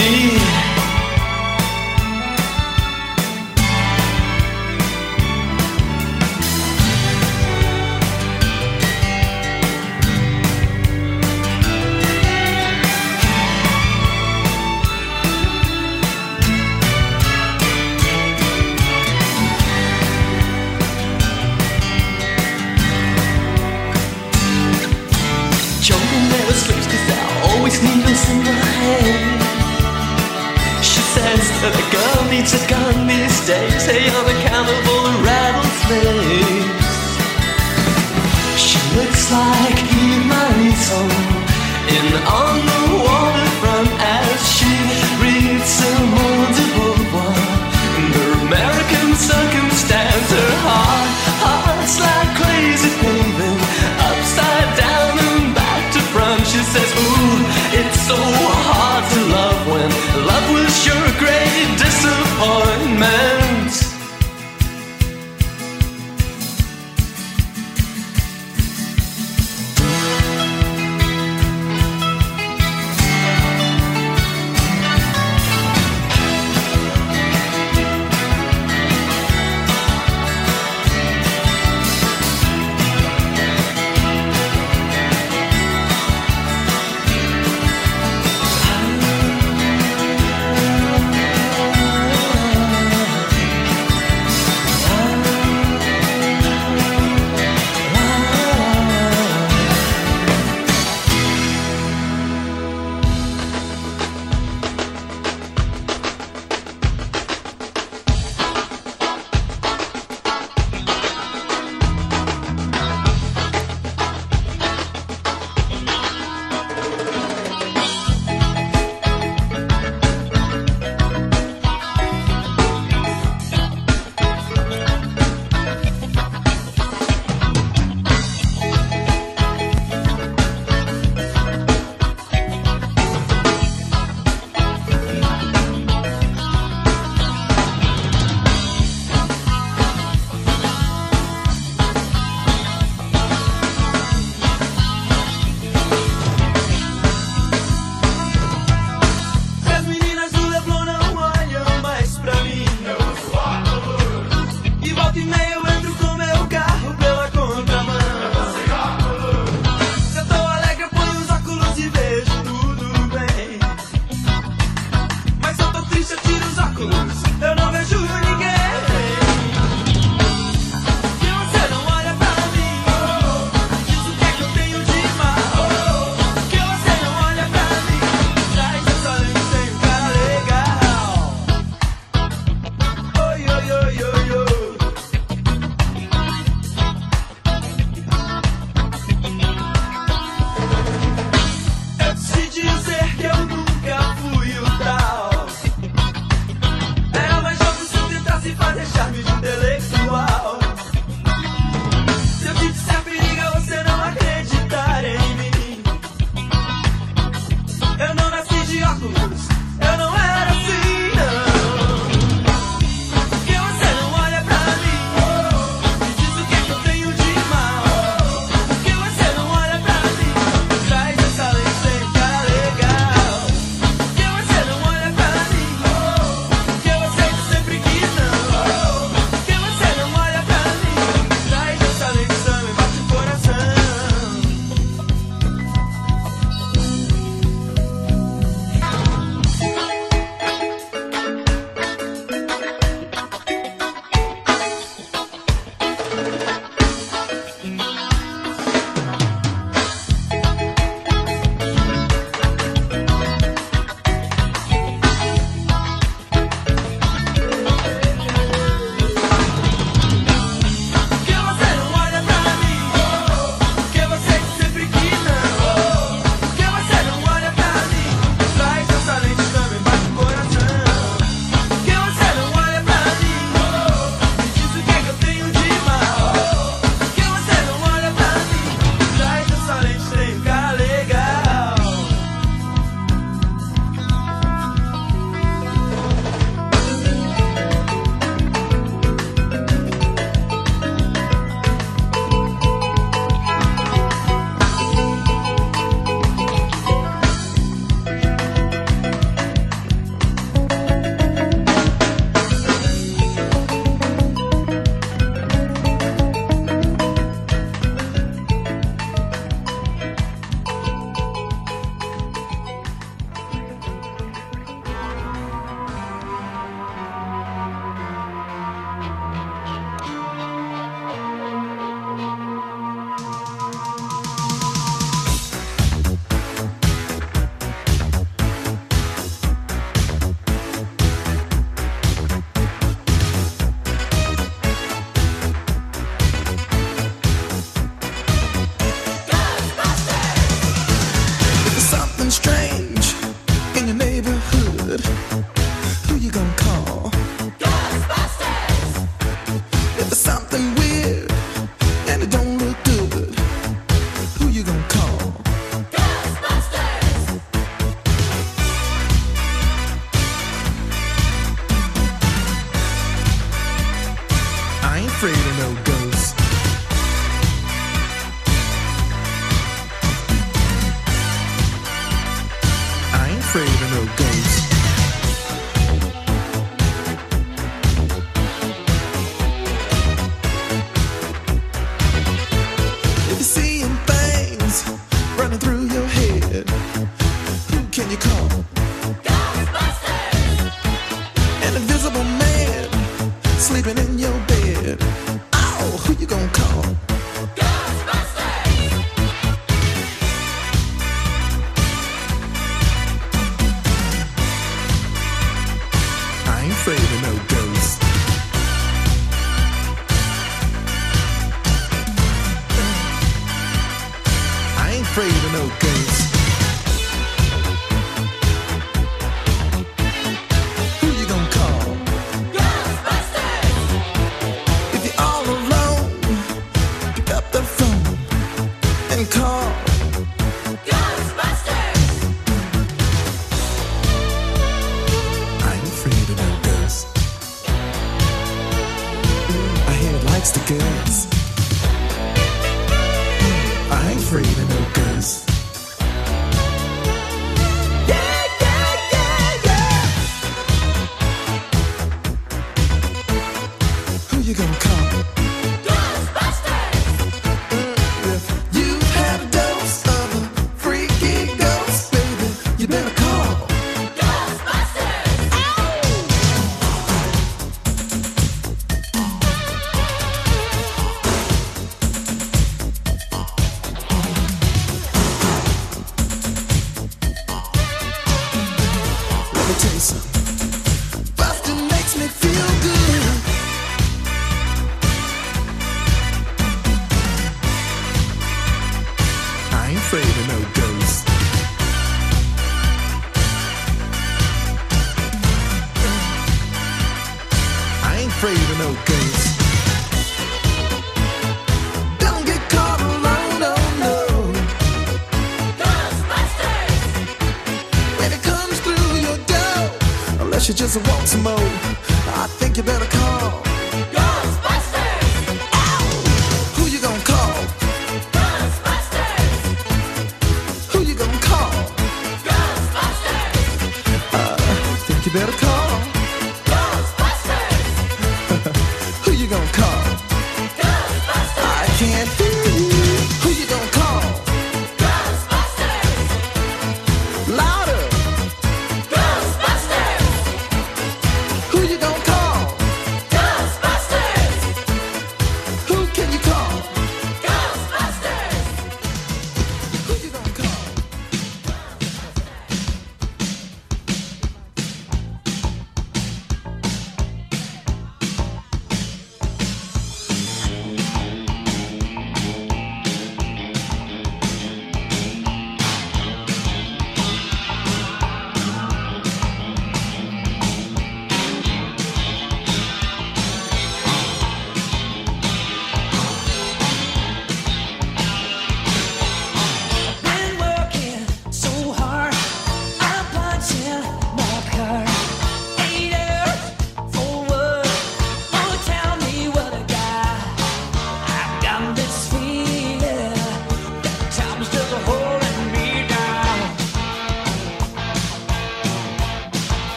That a girl needs a gun these days, hey, on account of all the rattlesnakes. She looks like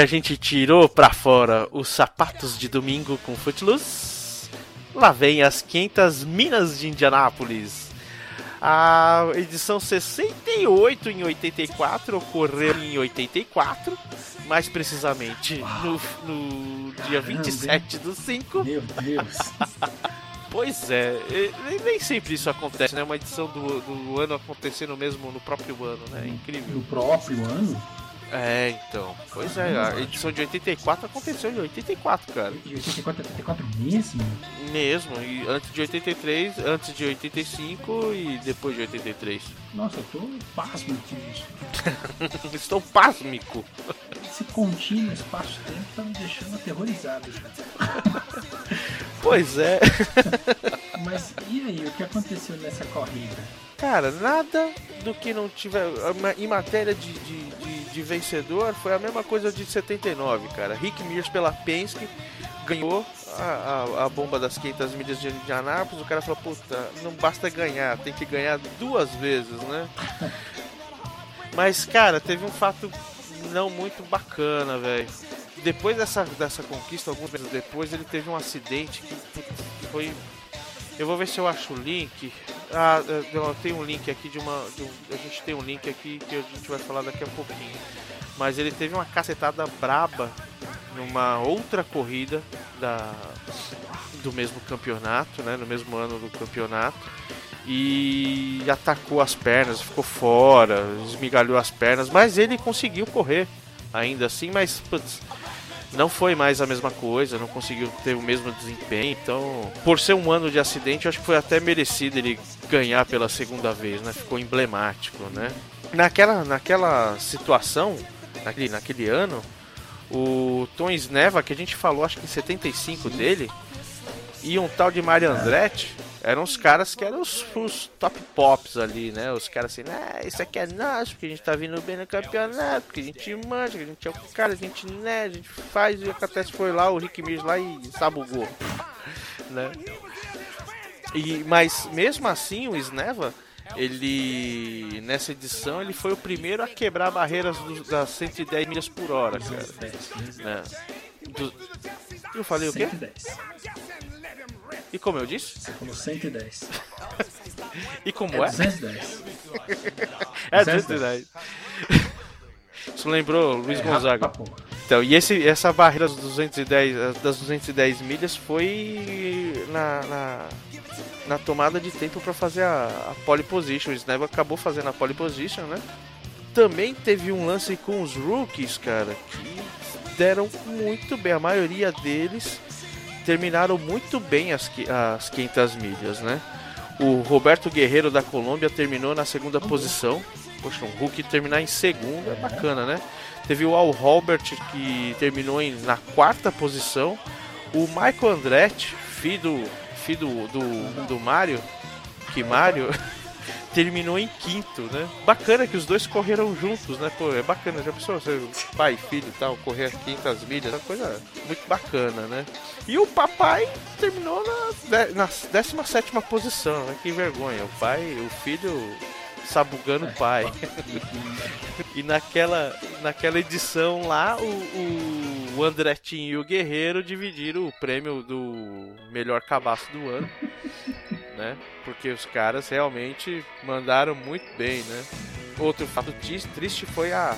que a gente tirou pra fora os sapatos de domingo com Footloose, lá vem as 500 Minas de Indianápolis. A edição 68 em 84 ocorreu em 84, mais precisamente no, no dia 27 do 5. Meu Deus. [LAUGHS] Pois é, nem sempre isso acontece, né? Uma edição do, do ano acontecendo mesmo no próprio ano, né? Incrível. No próprio ano? É, então. Pois é, a edição de 84 aconteceu em 84, cara. E 84 84 mesmo? Mesmo, e antes de 83, antes de 85 e depois de 83. Nossa, eu tô pasmo aqui, bicho. [LAUGHS] Estou pasmico. Esse contínuo espaço-tempo tá me deixando aterrorizado. Pois é. [LAUGHS] Mas e aí, o que aconteceu nessa corrida? Cara, nada do que não tiver. Em matéria de, de, de- de vencedor, foi a mesma coisa de 79, cara. Rick Mears pela Penske ganhou a, a, a bomba das 500 milhas de Indianápolis. O cara falou: puta, não basta ganhar, tem que ganhar duas vezes, né? [LAUGHS] Mas, cara, teve um fato não muito bacana, velho. Depois dessa, dessa conquista, alguns meses depois, ele teve um acidente que foi eu vou ver se eu acho o link. Ah, não, tem um link aqui de uma. de um- a gente tem um link aqui que a gente vai falar daqui a pouquinho. Mas ele teve uma cacetada braba numa outra corrida da, do mesmo campeonato, né? No mesmo ano do campeonato. E atacou as pernas, ficou fora, esmigalhou as pernas, mas ele conseguiu correr ainda assim, mas putz, não foi mais a mesma coisa, não conseguiu ter o mesmo desempenho. Então, por ser um ano de acidente, acho que foi até merecido ele ganhar pela segunda vez, né? Ficou emblemático, né? Naquela, naquela situação, naquele, naquele ano, o Tom Sneva, que a gente falou, acho que em 75 dele, e um tal de Mario Andretti, eram os caras que eram os, os top pops ali, né? Os caras assim, ah, isso aqui é nosso, porque a gente tá vindo bem no campeonato, porque a gente manja, a gente é o cara, a gente né, a gente faz e acontece foi lá, o Rick Mears lá e sabugou, [LAUGHS] né? E, mas mesmo assim o Sneva, ele nessa edição ele foi o primeiro a quebrar barreiras dos- das 110 milhas por hora, cara. 210, né? Do- Eu falei o quê? 110. E como eu disse? Você falou 110. E como É é? 210. [LAUGHS] É 210. 210. [LAUGHS] Isso lembrou Luiz É, Gonzaga. Então, e esse, essa barreira dos 210, das 210 milhas foi na, na, na tomada de tempo para fazer a, a pole position. O Snell acabou fazendo a pole position, né? Também teve um lance com os rookies, cara, que deram muito bem. A maioria deles terminaram muito bem as, as 500 milhas, né? O Roberto Guerreiro da Colômbia terminou na segunda posição. Poxa, um rookie terminar em segundo é bacana, né? Teve o Al Robert que terminou em- na quarta posição. O Michael Andretti, filho do, filho do, do, do Mario, que Mario [LAUGHS] terminou em quinto, né? Bacana que os dois correram juntos, né? Pô, é bacana. Já pensou ser pai filho e tal, correr 500 milhas? É uma coisa muito bacana, né? E o papai terminou na, na 17 posição, né? Que vergonha. O pai, o filho sabugando o pai. [LAUGHS] E naquela, naquela edição lá, o, o Andretinho e o Guerreiro dividiram o prêmio do melhor cabaço do ano, [LAUGHS] né? Porque os caras realmente mandaram muito bem, né? Outro fato triste foi a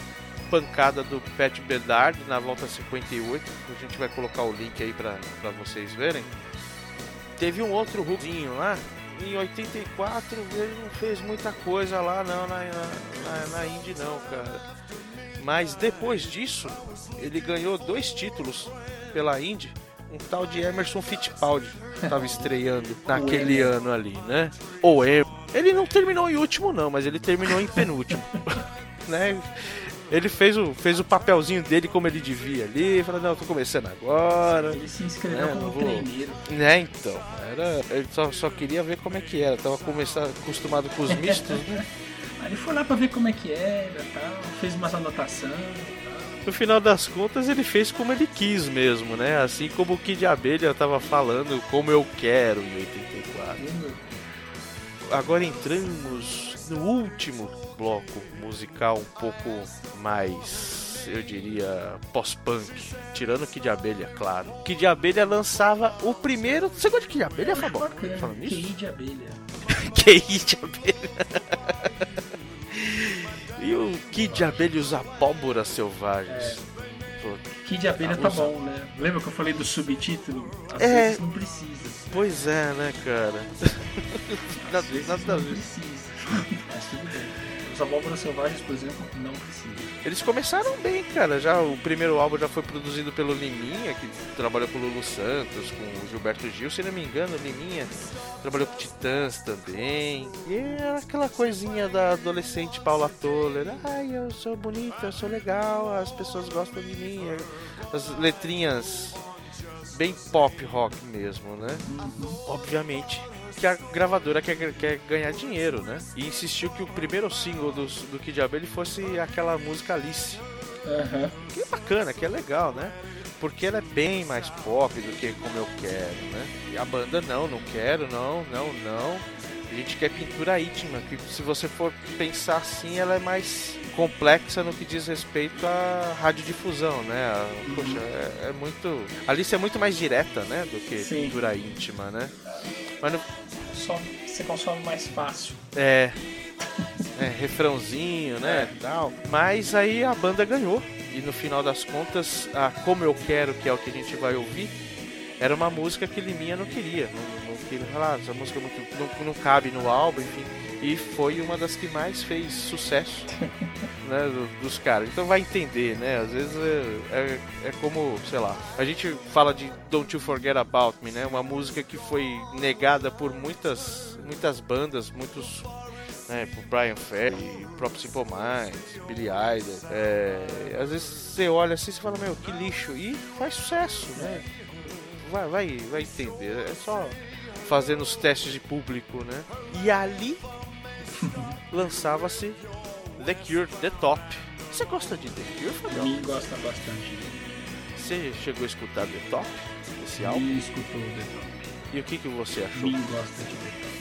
pancada do Pat Bedard na volta 58. A gente vai colocar o link aí pra vocês verem. Teve um outro Ruzinho lá. Em 84 ele não fez muita coisa lá não na, na, na, na Indy não, cara. Mas depois disso, ele ganhou dois títulos pela Indy. Um tal de Emerson Fittipaldi estava estreando [LAUGHS] naquele ano ali, né? Ou é. Ele não terminou em último não, mas ele terminou em penúltimo, [LAUGHS] né? Ele fez o, fez o papelzinho dele como ele devia ali, falou, não, tô começando agora. Ele se inscreveu É, como vou- treineiro. Né, então. Era, ele só, só queria ver como é que era. Tava começando, acostumado com os mistos, né? [LAUGHS] Aí ele foi lá pra ver como é que era tal, fez umas anotações. No final das contas, ele fez como ele quis mesmo, né? Assim como o Kid Abelha tava falando, como eu quero em 84. agora entramos no último bloco musical um pouco mais, eu diria, pós-punk. Tirando Kid Abelha, claro. Kid Abelha lançava o primeiro. Você gosta de Kid Abelha, Fabão? Falando nisso? QI de abelha. [LAUGHS] De abelha. E o Kid de abelha e os abóboras selvagens. Pô, QI de abelha tá usa. bom, né? Lembra que eu falei do subtítulo? Às É. vezes não precisa. pois é, né, cara? Às vezes nada não precisa. Mas tudo bem. Os abóboras selvagens, por exemplo, não precisa. Eles começaram bem, cara. Já o primeiro álbum já foi produzido pelo Liminha, que trabalhou com o Lulu Santos, com o Gilberto Gil, se não me engano, o Liminha trabalhou com Titãs também. E era aquela coisinha da adolescente Paula Toller. Ai, eu sou bonita, eu sou legal, as pessoas gostam de mim. As letrinhas bem pop rock mesmo, né? Obviamente que a gravadora quer, quer ganhar dinheiro, né? E insistiu que o primeiro single do, do Kid Abelha fosse aquela música Alice. Aham. Que é bacana, que é legal, né? Porque ela é bem mais pop do que como eu quero, né? E a banda não, não quero, não, não, não. A gente quer pintura íntima, que se você for pensar assim, ela é mais complexa no que diz respeito à radiodifusão, né? A- Poxa, é, é muito. A Alice é muito mais direta, né? Do que Sim. pintura íntima, né? Mas no, Só você consome mais fácil. é. [LAUGHS] É, refrãozinho, né? Tal. Mas aí a banda ganhou. E no final das contas, a Como Eu Quero, que é o que a gente vai ouvir, era uma música que Liminha não queria. Não, não queria falar, essa música é muito, não, não cabe no álbum, enfim. E foi uma das que mais fez sucesso [LAUGHS] né, do- dos caras. Então vai entender, né? Às vezes é, é, é como, sei lá, a gente fala de Don't You Forget About Me, né? Uma música que foi negada por muitas, muitas bandas, muitos né, pro Brian Ferry, o próprio Simple Minds, Billy Idol. É, às vezes você olha assim e fala, meu, que lixo. E faz sucesso, né? Vai, vai, vai entender. É só fazendo os testes de público, né? E ali [LAUGHS] lançava-se The Cure, The Top. Você gosta de The Cure, Fabião? Mim gosta bastante. Você chegou a escutar The Top? Esse álbum? Escutou The Top. E o que, que você achou? Mim gosta de The Top.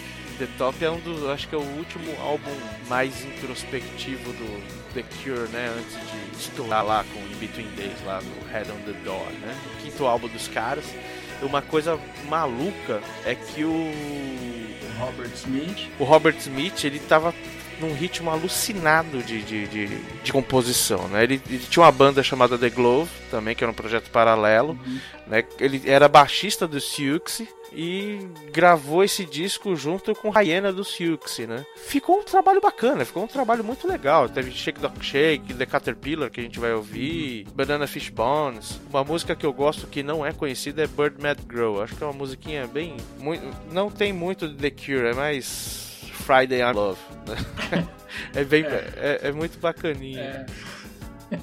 The Top é um dos, acho que é o último álbum mais introspectivo do The Cure, né? Antes de estourar lá com In Between Days, lá no Head on the Door, né? O quinto álbum dos caras. Uma coisa maluca é que o, Robert Smith. o Robert Smith, ele tava num ritmo alucinado de, de, de, de composição, né? Ele, ele tinha uma banda chamada The Glove, também, que era um projeto paralelo, né? Ele era baixista do Siouxsie e gravou esse disco junto com Hyena do Siouxsie, né? Ficou um trabalho bacana, ficou um trabalho muito legal. Teve Shake Dock Shake, The Caterpillar, que a gente vai ouvir, Banana Fish Bones. Uma música que eu gosto que não é conhecida é Bird Mad Grow. Acho que é uma musiquinha bem... Muito, não tem muito de The Cure, é mais Friday I'm Love. né? [LAUGHS] é bem... É, é muito bacaninha. É.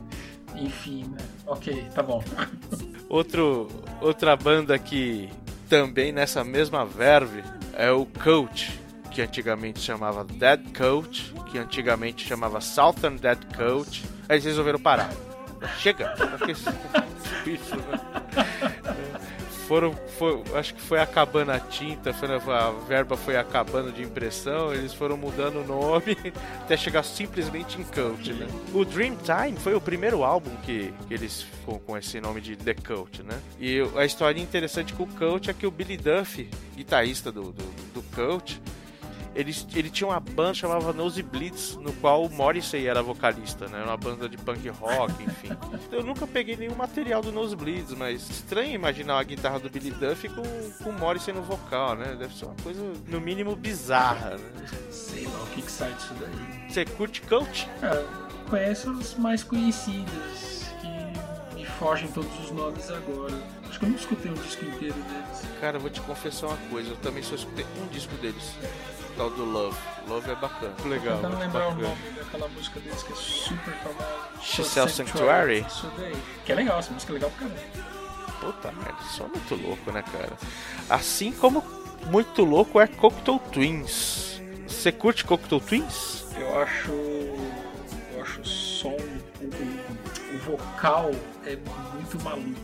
[LAUGHS] Enfim, né? Ok, tá bom. [LAUGHS] Outro, outra banda que também nessa mesma verve é o Coach, que antigamente chamava Dead Coach, que antigamente chamava Southern Dead Coach. Aí eles resolveram parar. Chega! porque esse bicho, né? Foram, foi- acho que foi acabando a tinta, foi, a verba foi acabando de impressão, eles foram mudando o nome [LAUGHS] até chegar simplesmente em Coach, né? O Dreamtime foi o primeiro álbum que, que eles com esse nome de The Coach, né? E a história interessante com o Coach é que o Billy Duff, guitarrista do, do, do Coach, ele, ele tinha uma banda chamada Nosebleeds, no qual o Morrissey era vocalista, né? Uma banda de punk rock, [LAUGHS] enfim. Eu nunca peguei nenhum material do Nosebleeds, mas estranho imaginar a guitarra do Billy Duff com, com o Morrissey no vocal, né? Deve ser uma coisa, no mínimo, bizarra, né? Sei lá o que, que sai disso daí. Você curte Coach? Cara, conheço as mais conhecidas, que me fogem todos os nomes agora. Acho que eu não escutei um disco inteiro deles. Cara, eu vou te confessar uma coisa, eu também só escutei um disco deles, tal do Love. Love é bacana. Legal, Tentando lembrar o bacana. nome daquela música deles que é super famosa. She Sells Sanctuary? Isso daí. Que é legal, essa música é legal pra caramba. Puta merda, só muito louco, né, cara? Assim como muito louco é Cocteau Twins. Você curte Cocteau Twins? Eu acho. Eu acho o som. O, o- o vocal é muito maluco.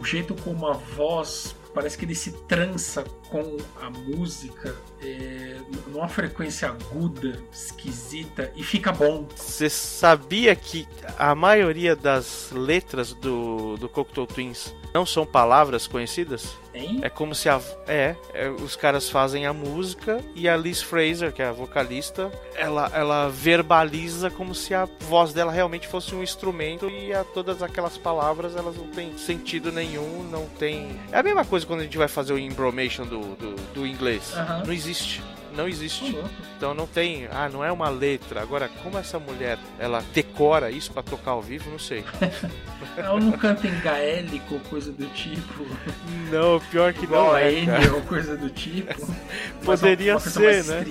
O jeito como a voz parece que ele se trança com a música é, numa frequência aguda, esquisita, e fica bom. Você sabia que a maioria das letras do, do Cocteau Twins não são palavras conhecidas? Hein? É como se a. É, é, os caras fazem a música e a Liz Fraser, que é a vocalista, ela, ela verbaliza como se a voz dela realmente fosse um instrumento e a, todas aquelas palavras elas não têm sentido nenhum, não tem. É a mesma coisa quando a gente vai fazer o embromation do, do, do inglês. Aham. Não existe. Não existe. Então não tem, ah, não é uma letra. Agora, como essa mulher, ela decora isso pra tocar ao vivo, não sei. [LAUGHS] Ela não canta em gaélico ou coisa do tipo. Não, pior que Igual não a é, Enya cara. ou coisa do tipo. Poderia uma, ser, né?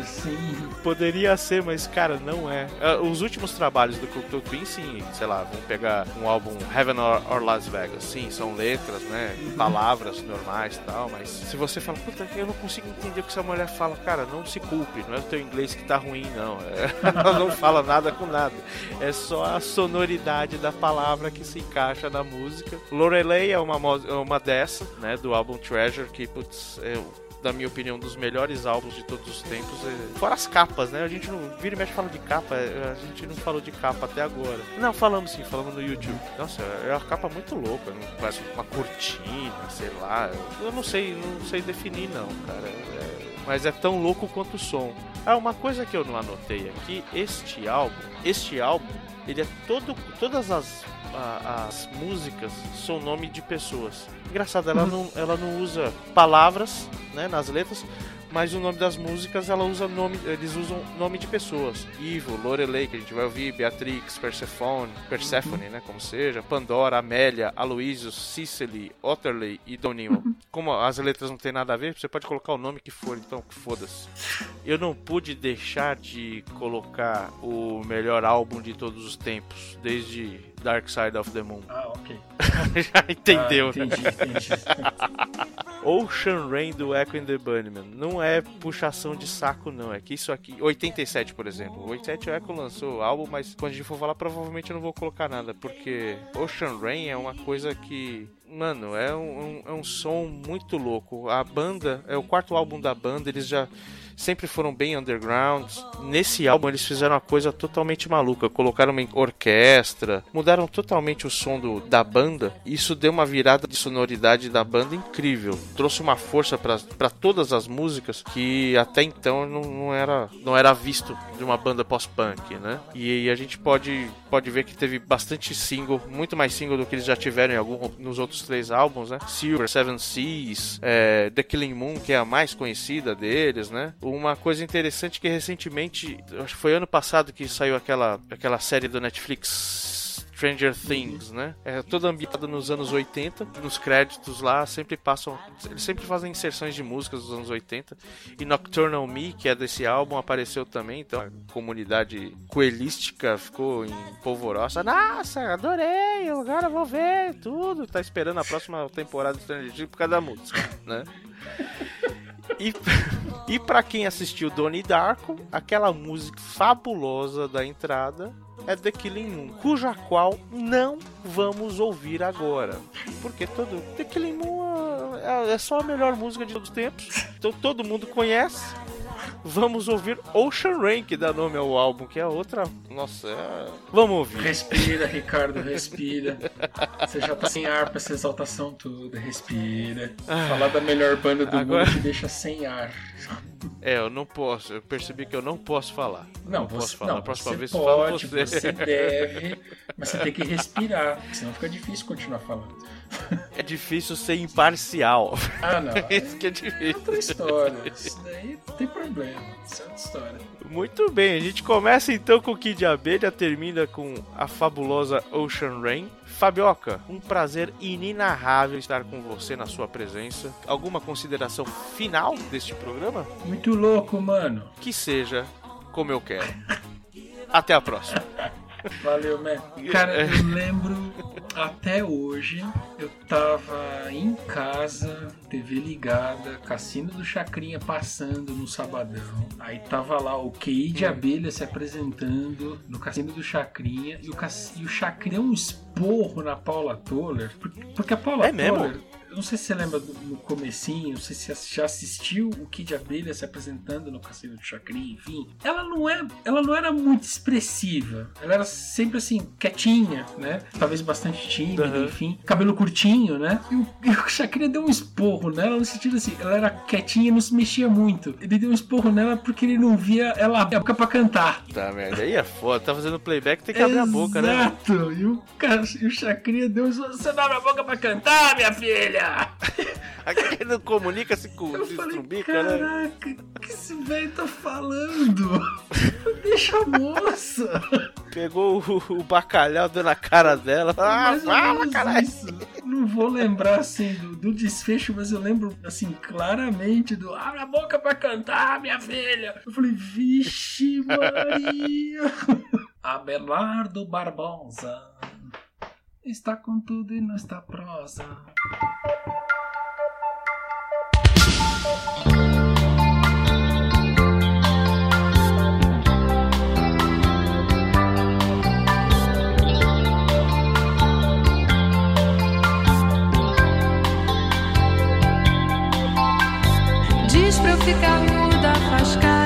assim. Poderia ser, mas cara, não é. Ah, Os últimos trabalhos do Cocteau Twins, sim, sei lá, vamos pegar um álbum Heaven or, or Las Vegas, sim, são letras, né, palavras normais e tal, mas se você fala, puta, eu não consigo entender o que essa mulher fala, cara, não se culpe, não é o teu inglês que tá ruim, não. É, [LAUGHS] ela não fala nada com nada. É só a sonoridade da palavra que se encaixa na música. Lorelei é uma, é uma dessa, né, do álbum Treasure, que, putz, é da minha opinião, um dos melhores álbuns de todos os tempos. Fora as capas, né? A gente não vira e mexe fala de capa, a gente não falou de capa até agora. Não, falamos sim, falamos no YouTube. Nossa, é uma capa muito louca, parece uma cortina, sei lá. Eu não sei, não sei definir não, cara. É- mas é tão louco quanto o som. Ah, uma coisa que eu não anotei aqui, este álbum, este álbum, ele é todo, todas as a- as músicas são nome de pessoas. Engraçado, ela não, ela não usa palavras né, nas letras, mas o nome das músicas ela usa nome, eles usam nome de pessoas. Ivo, Lorelei, que a gente vai ouvir, Beatrix, Persephone, Persephone, né, como seja, Pandora, Amélia, Aloysius, Cicely, Otterley e Doninho. Como as letras não tem nada a ver, você pode colocar o nome que for, então foda-se. Eu não pude deixar de colocar o melhor álbum de todos os tempos, desde Dark Side of the Moon. Ah, ok. [LAUGHS] Já entendeu, Ah, né? entendi, entendi. Ocean Rain do Echo and the Bunnymen. Não é puxação de saco, não. É que isso aqui. 87, por exemplo. 87 o Echo lançou o álbum, mas quando a gente for falar, provavelmente eu não vou colocar nada. Porque Ocean Rain é uma coisa que. Mano, é um, um- é um som muito louco. A banda, é o quarto álbum da banda, eles já sempre foram bem underground. Nesse álbum eles fizeram uma coisa totalmente maluca. Colocaram uma orquestra, mudaram totalmente o som do, da banda. Isso deu uma virada de sonoridade da banda incrível. Trouxe uma força para todas as músicas que até então não, não era, não era visto de uma banda pós-punk, né? E, a gente pode, pode ver que teve bastante single, muito mais single do que eles já tiveram em algum, nos outros três álbuns, né? Silver, Seven Seas, é, The Killing Moon, que é a mais conhecida deles, né? Uma coisa interessante que recentemente, acho que foi ano passado que saiu aquela, aquela série do Netflix Stranger Things, né? É toda ambientada nos anos 80, nos créditos lá sempre passam, eles sempre fazem inserções de músicas dos anos 80. E Nocturnal Me, que é desse álbum, apareceu também, então a comunidade coelística ficou em polvorosa. Nossa, adorei, agora vou ver tudo. Tá esperando a próxima temporada de Stranger Things por causa da música, né? E, e para quem assistiu Donnie Darko, aquela música fabulosa da entrada é The Killing Moon, cuja qual não vamos ouvir agora. Porque todo The Killing Moon é, é só a melhor música de todos os tempos. Então todo mundo conhece. Vamos ouvir Ocean Rain, que dá nome ao álbum, que é outra. Nossa, é... vamos ouvir. Respira, Ricardo, respira. Você já tá sem ar pra essa exaltação toda. Respira. Falar da melhor banda do Agora- mundo te deixa sem ar. É, eu não posso. Eu percebi que eu não posso falar. Não, posso você, falar. não, a próxima você vez pode, fala você. você deve, [LAUGHS] mas você tem que respirar, senão fica difícil continuar falando. [LAUGHS] É difícil ser imparcial. Ah, não. [LAUGHS] Isso que é É difícil. outra história. Isso daí não tem problema. Isso é outra história. Muito bem, a gente começa então com o Kid Abelha, termina com a fabulosa Ocean Rain. Fabioca, um prazer inenarrável estar com você na sua presença. Alguma consideração final deste programa? Muito louco, mano. Que seja como eu quero. Até a próxima. [LAUGHS] Valeu, man. Cara, eu lembro até hoje, eu tava em casa, TV ligada, Cassino do Chacrinha passando no sabadão. Aí tava lá o QI de abelha se apresentando no Cassino do Chacrinha e o, Cass... e o Chacrinha deu um esporro na Paula Toller. por- Porque a Paula É mesmo? Eu não sei se você lembra do, no comecinho, não sei se você já assistiu o Kid Abelha se apresentando no Cassino do Chacrin, enfim. Ela não é, ela não era muito expressiva. Ela era sempre assim, quietinha, né? Talvez bastante tímida, Uhum. enfim. Cabelo curtinho, né? E o, e o Chacrinha deu um esporro nela no sentido assim, ela era quietinha e não se mexia muito. Ele deu um esporro nela porque ele não via ela abrir a boca pra cantar. Tá, merda. Aí é foda. Tá fazendo playback, tem que abrir a boca, né? Exato. E o, cara, e o Chacrinha deu um você não abre a boca pra cantar, minha filha! [LAUGHS] Aqui ele não comunica-se com Eu se falei, né? caraca, o que esse velho tá falando? [LAUGHS] Deixa a moça! Pegou o, o bacalhau, deu na cara dela. Ah, fala, caralho. isso. Não vou lembrar assim do, do desfecho, mas eu lembro assim claramente do abre a boca pra cantar, minha filha. Eu falei, vixe Maria. [LAUGHS] Abelardo Barbosa está com tudo e não está prosa. Diz pra eu ficar muda, faz cara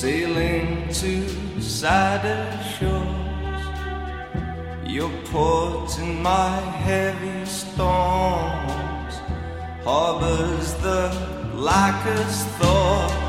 sailing to sadder shores. Your port in my heavy storms harbors the blackest thoughts.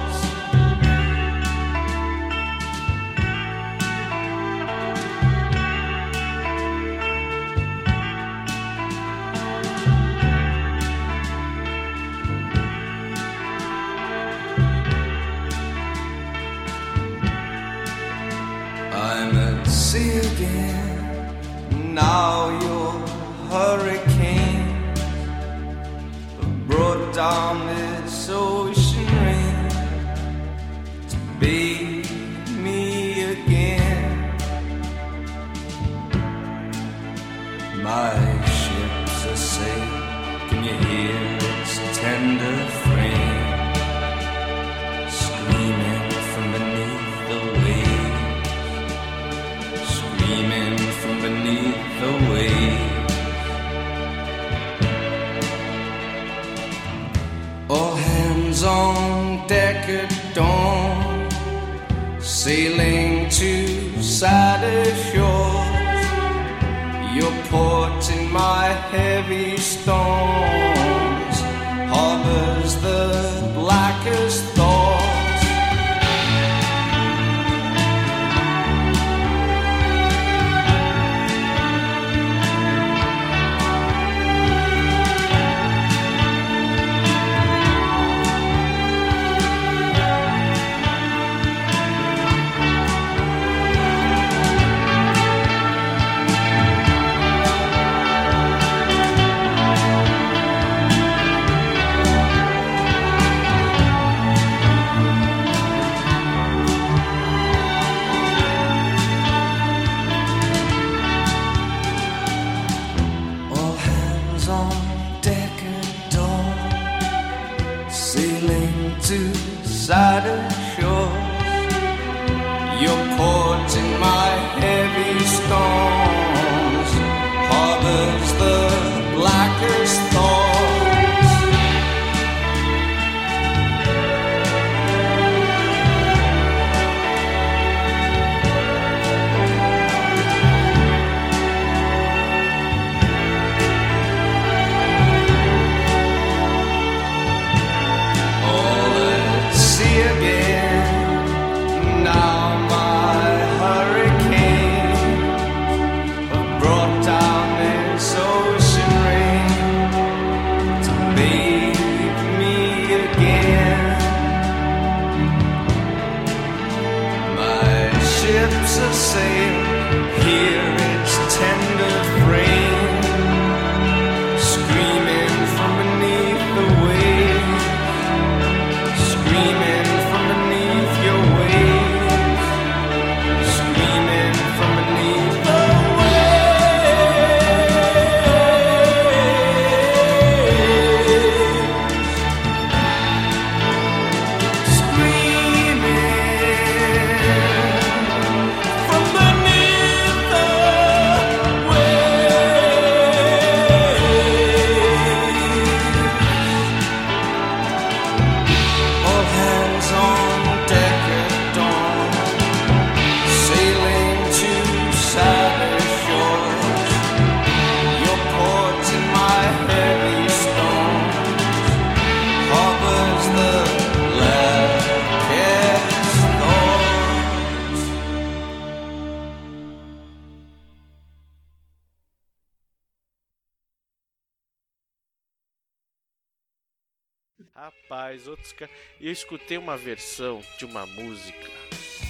Versão de uma música,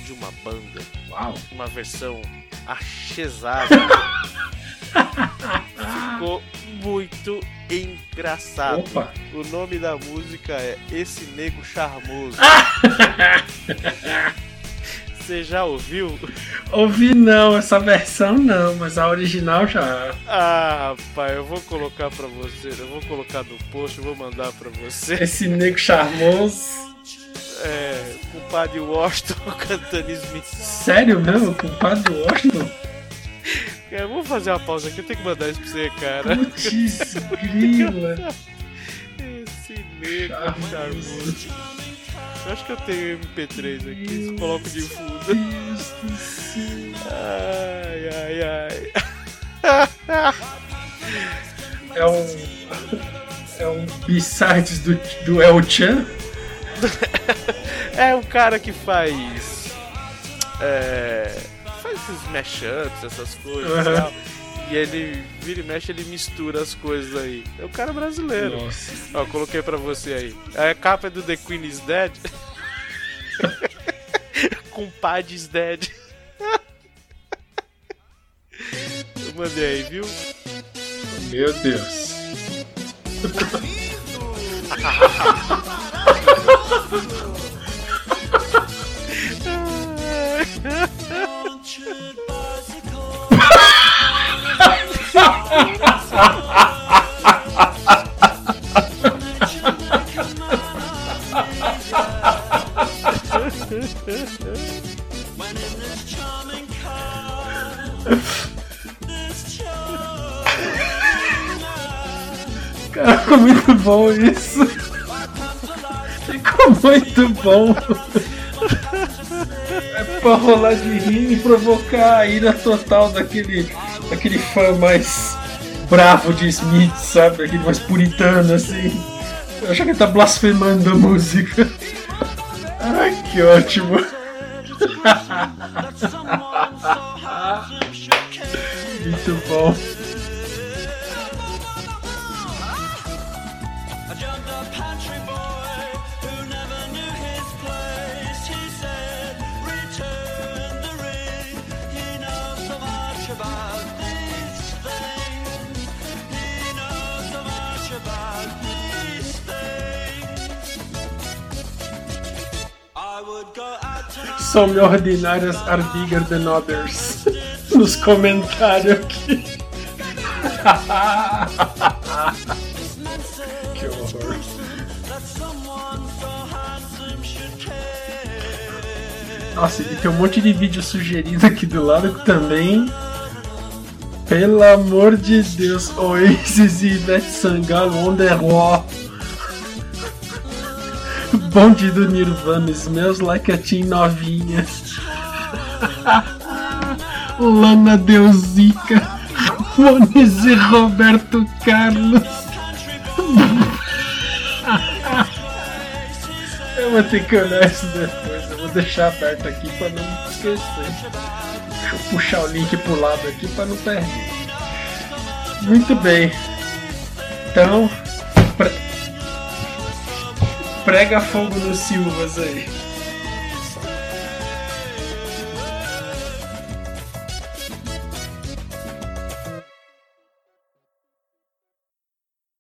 de uma banda, Uau! uma versão achesada. [LAUGHS] Ficou muito engraçado. Opa! O nome da música é Esse Nego Charmoso. [LAUGHS] Você já ouviu? Ouvi não, essa versão não, mas a original já. Ah, rapaz, eu vou colocar pra você. Eu vou colocar no post, eu vou mandar pra você. Esse nego charmoso. É, com o padre Washington [LAUGHS] cantando Smith. Sério mesmo? Compadre Washington? É, vou fazer uma pausa aqui, eu tenho que mandar isso pra você, cara. Putz, [LAUGHS] grila. Esse nego Charmoso. Eu acho que eu tenho MP3 aqui, coloco de fundo. Deus do céu. Ai, ai, ai. É um. É um B-sides do, do El Chan? [LAUGHS] É o cara que faz. É. Faz esses mashups, essas coisas e Aham. tal. E ele vira e mexe, ele mistura as coisas aí. É o cara brasileiro. Nossa. Ó, coloquei pra você aí. A capa é do The Queen is Dead. [LAUGHS] Compadre is Dead. [LAUGHS] Eu mandei aí, viu? Meu Deus. Cara, muito bom isso. Bom. É pra rolar de rir e provocar a ira total daquele, daquele fã mais bravo de Smith, sabe? Aquele mais puritano assim. Eu acho que ele tá blasfemando a música. Ai, que ótimo. [LAUGHS] Muito bom. Some ordinárias are bigger than others. [LAUGHS] Nos comentários aqui. [LAUGHS] que horror. Nossa, e tem um monte de vídeo sugerido aqui do lado também. Pelo amor de Deus, Oasis e Ivete Sangalo on the wall. Bonde do Nirvana, Smells Like a Teen novinha. [LAUGHS] Lana Deusica, Ramones e Roberto Carlos. [LAUGHS] Eu vou ter que olhar isso depois, eu vou deixar aberto aqui pra não esquecer. Deixa eu puxar o link pro lado aqui pra não perder. Muito bem. Então, prega fogo nos Silvas aí.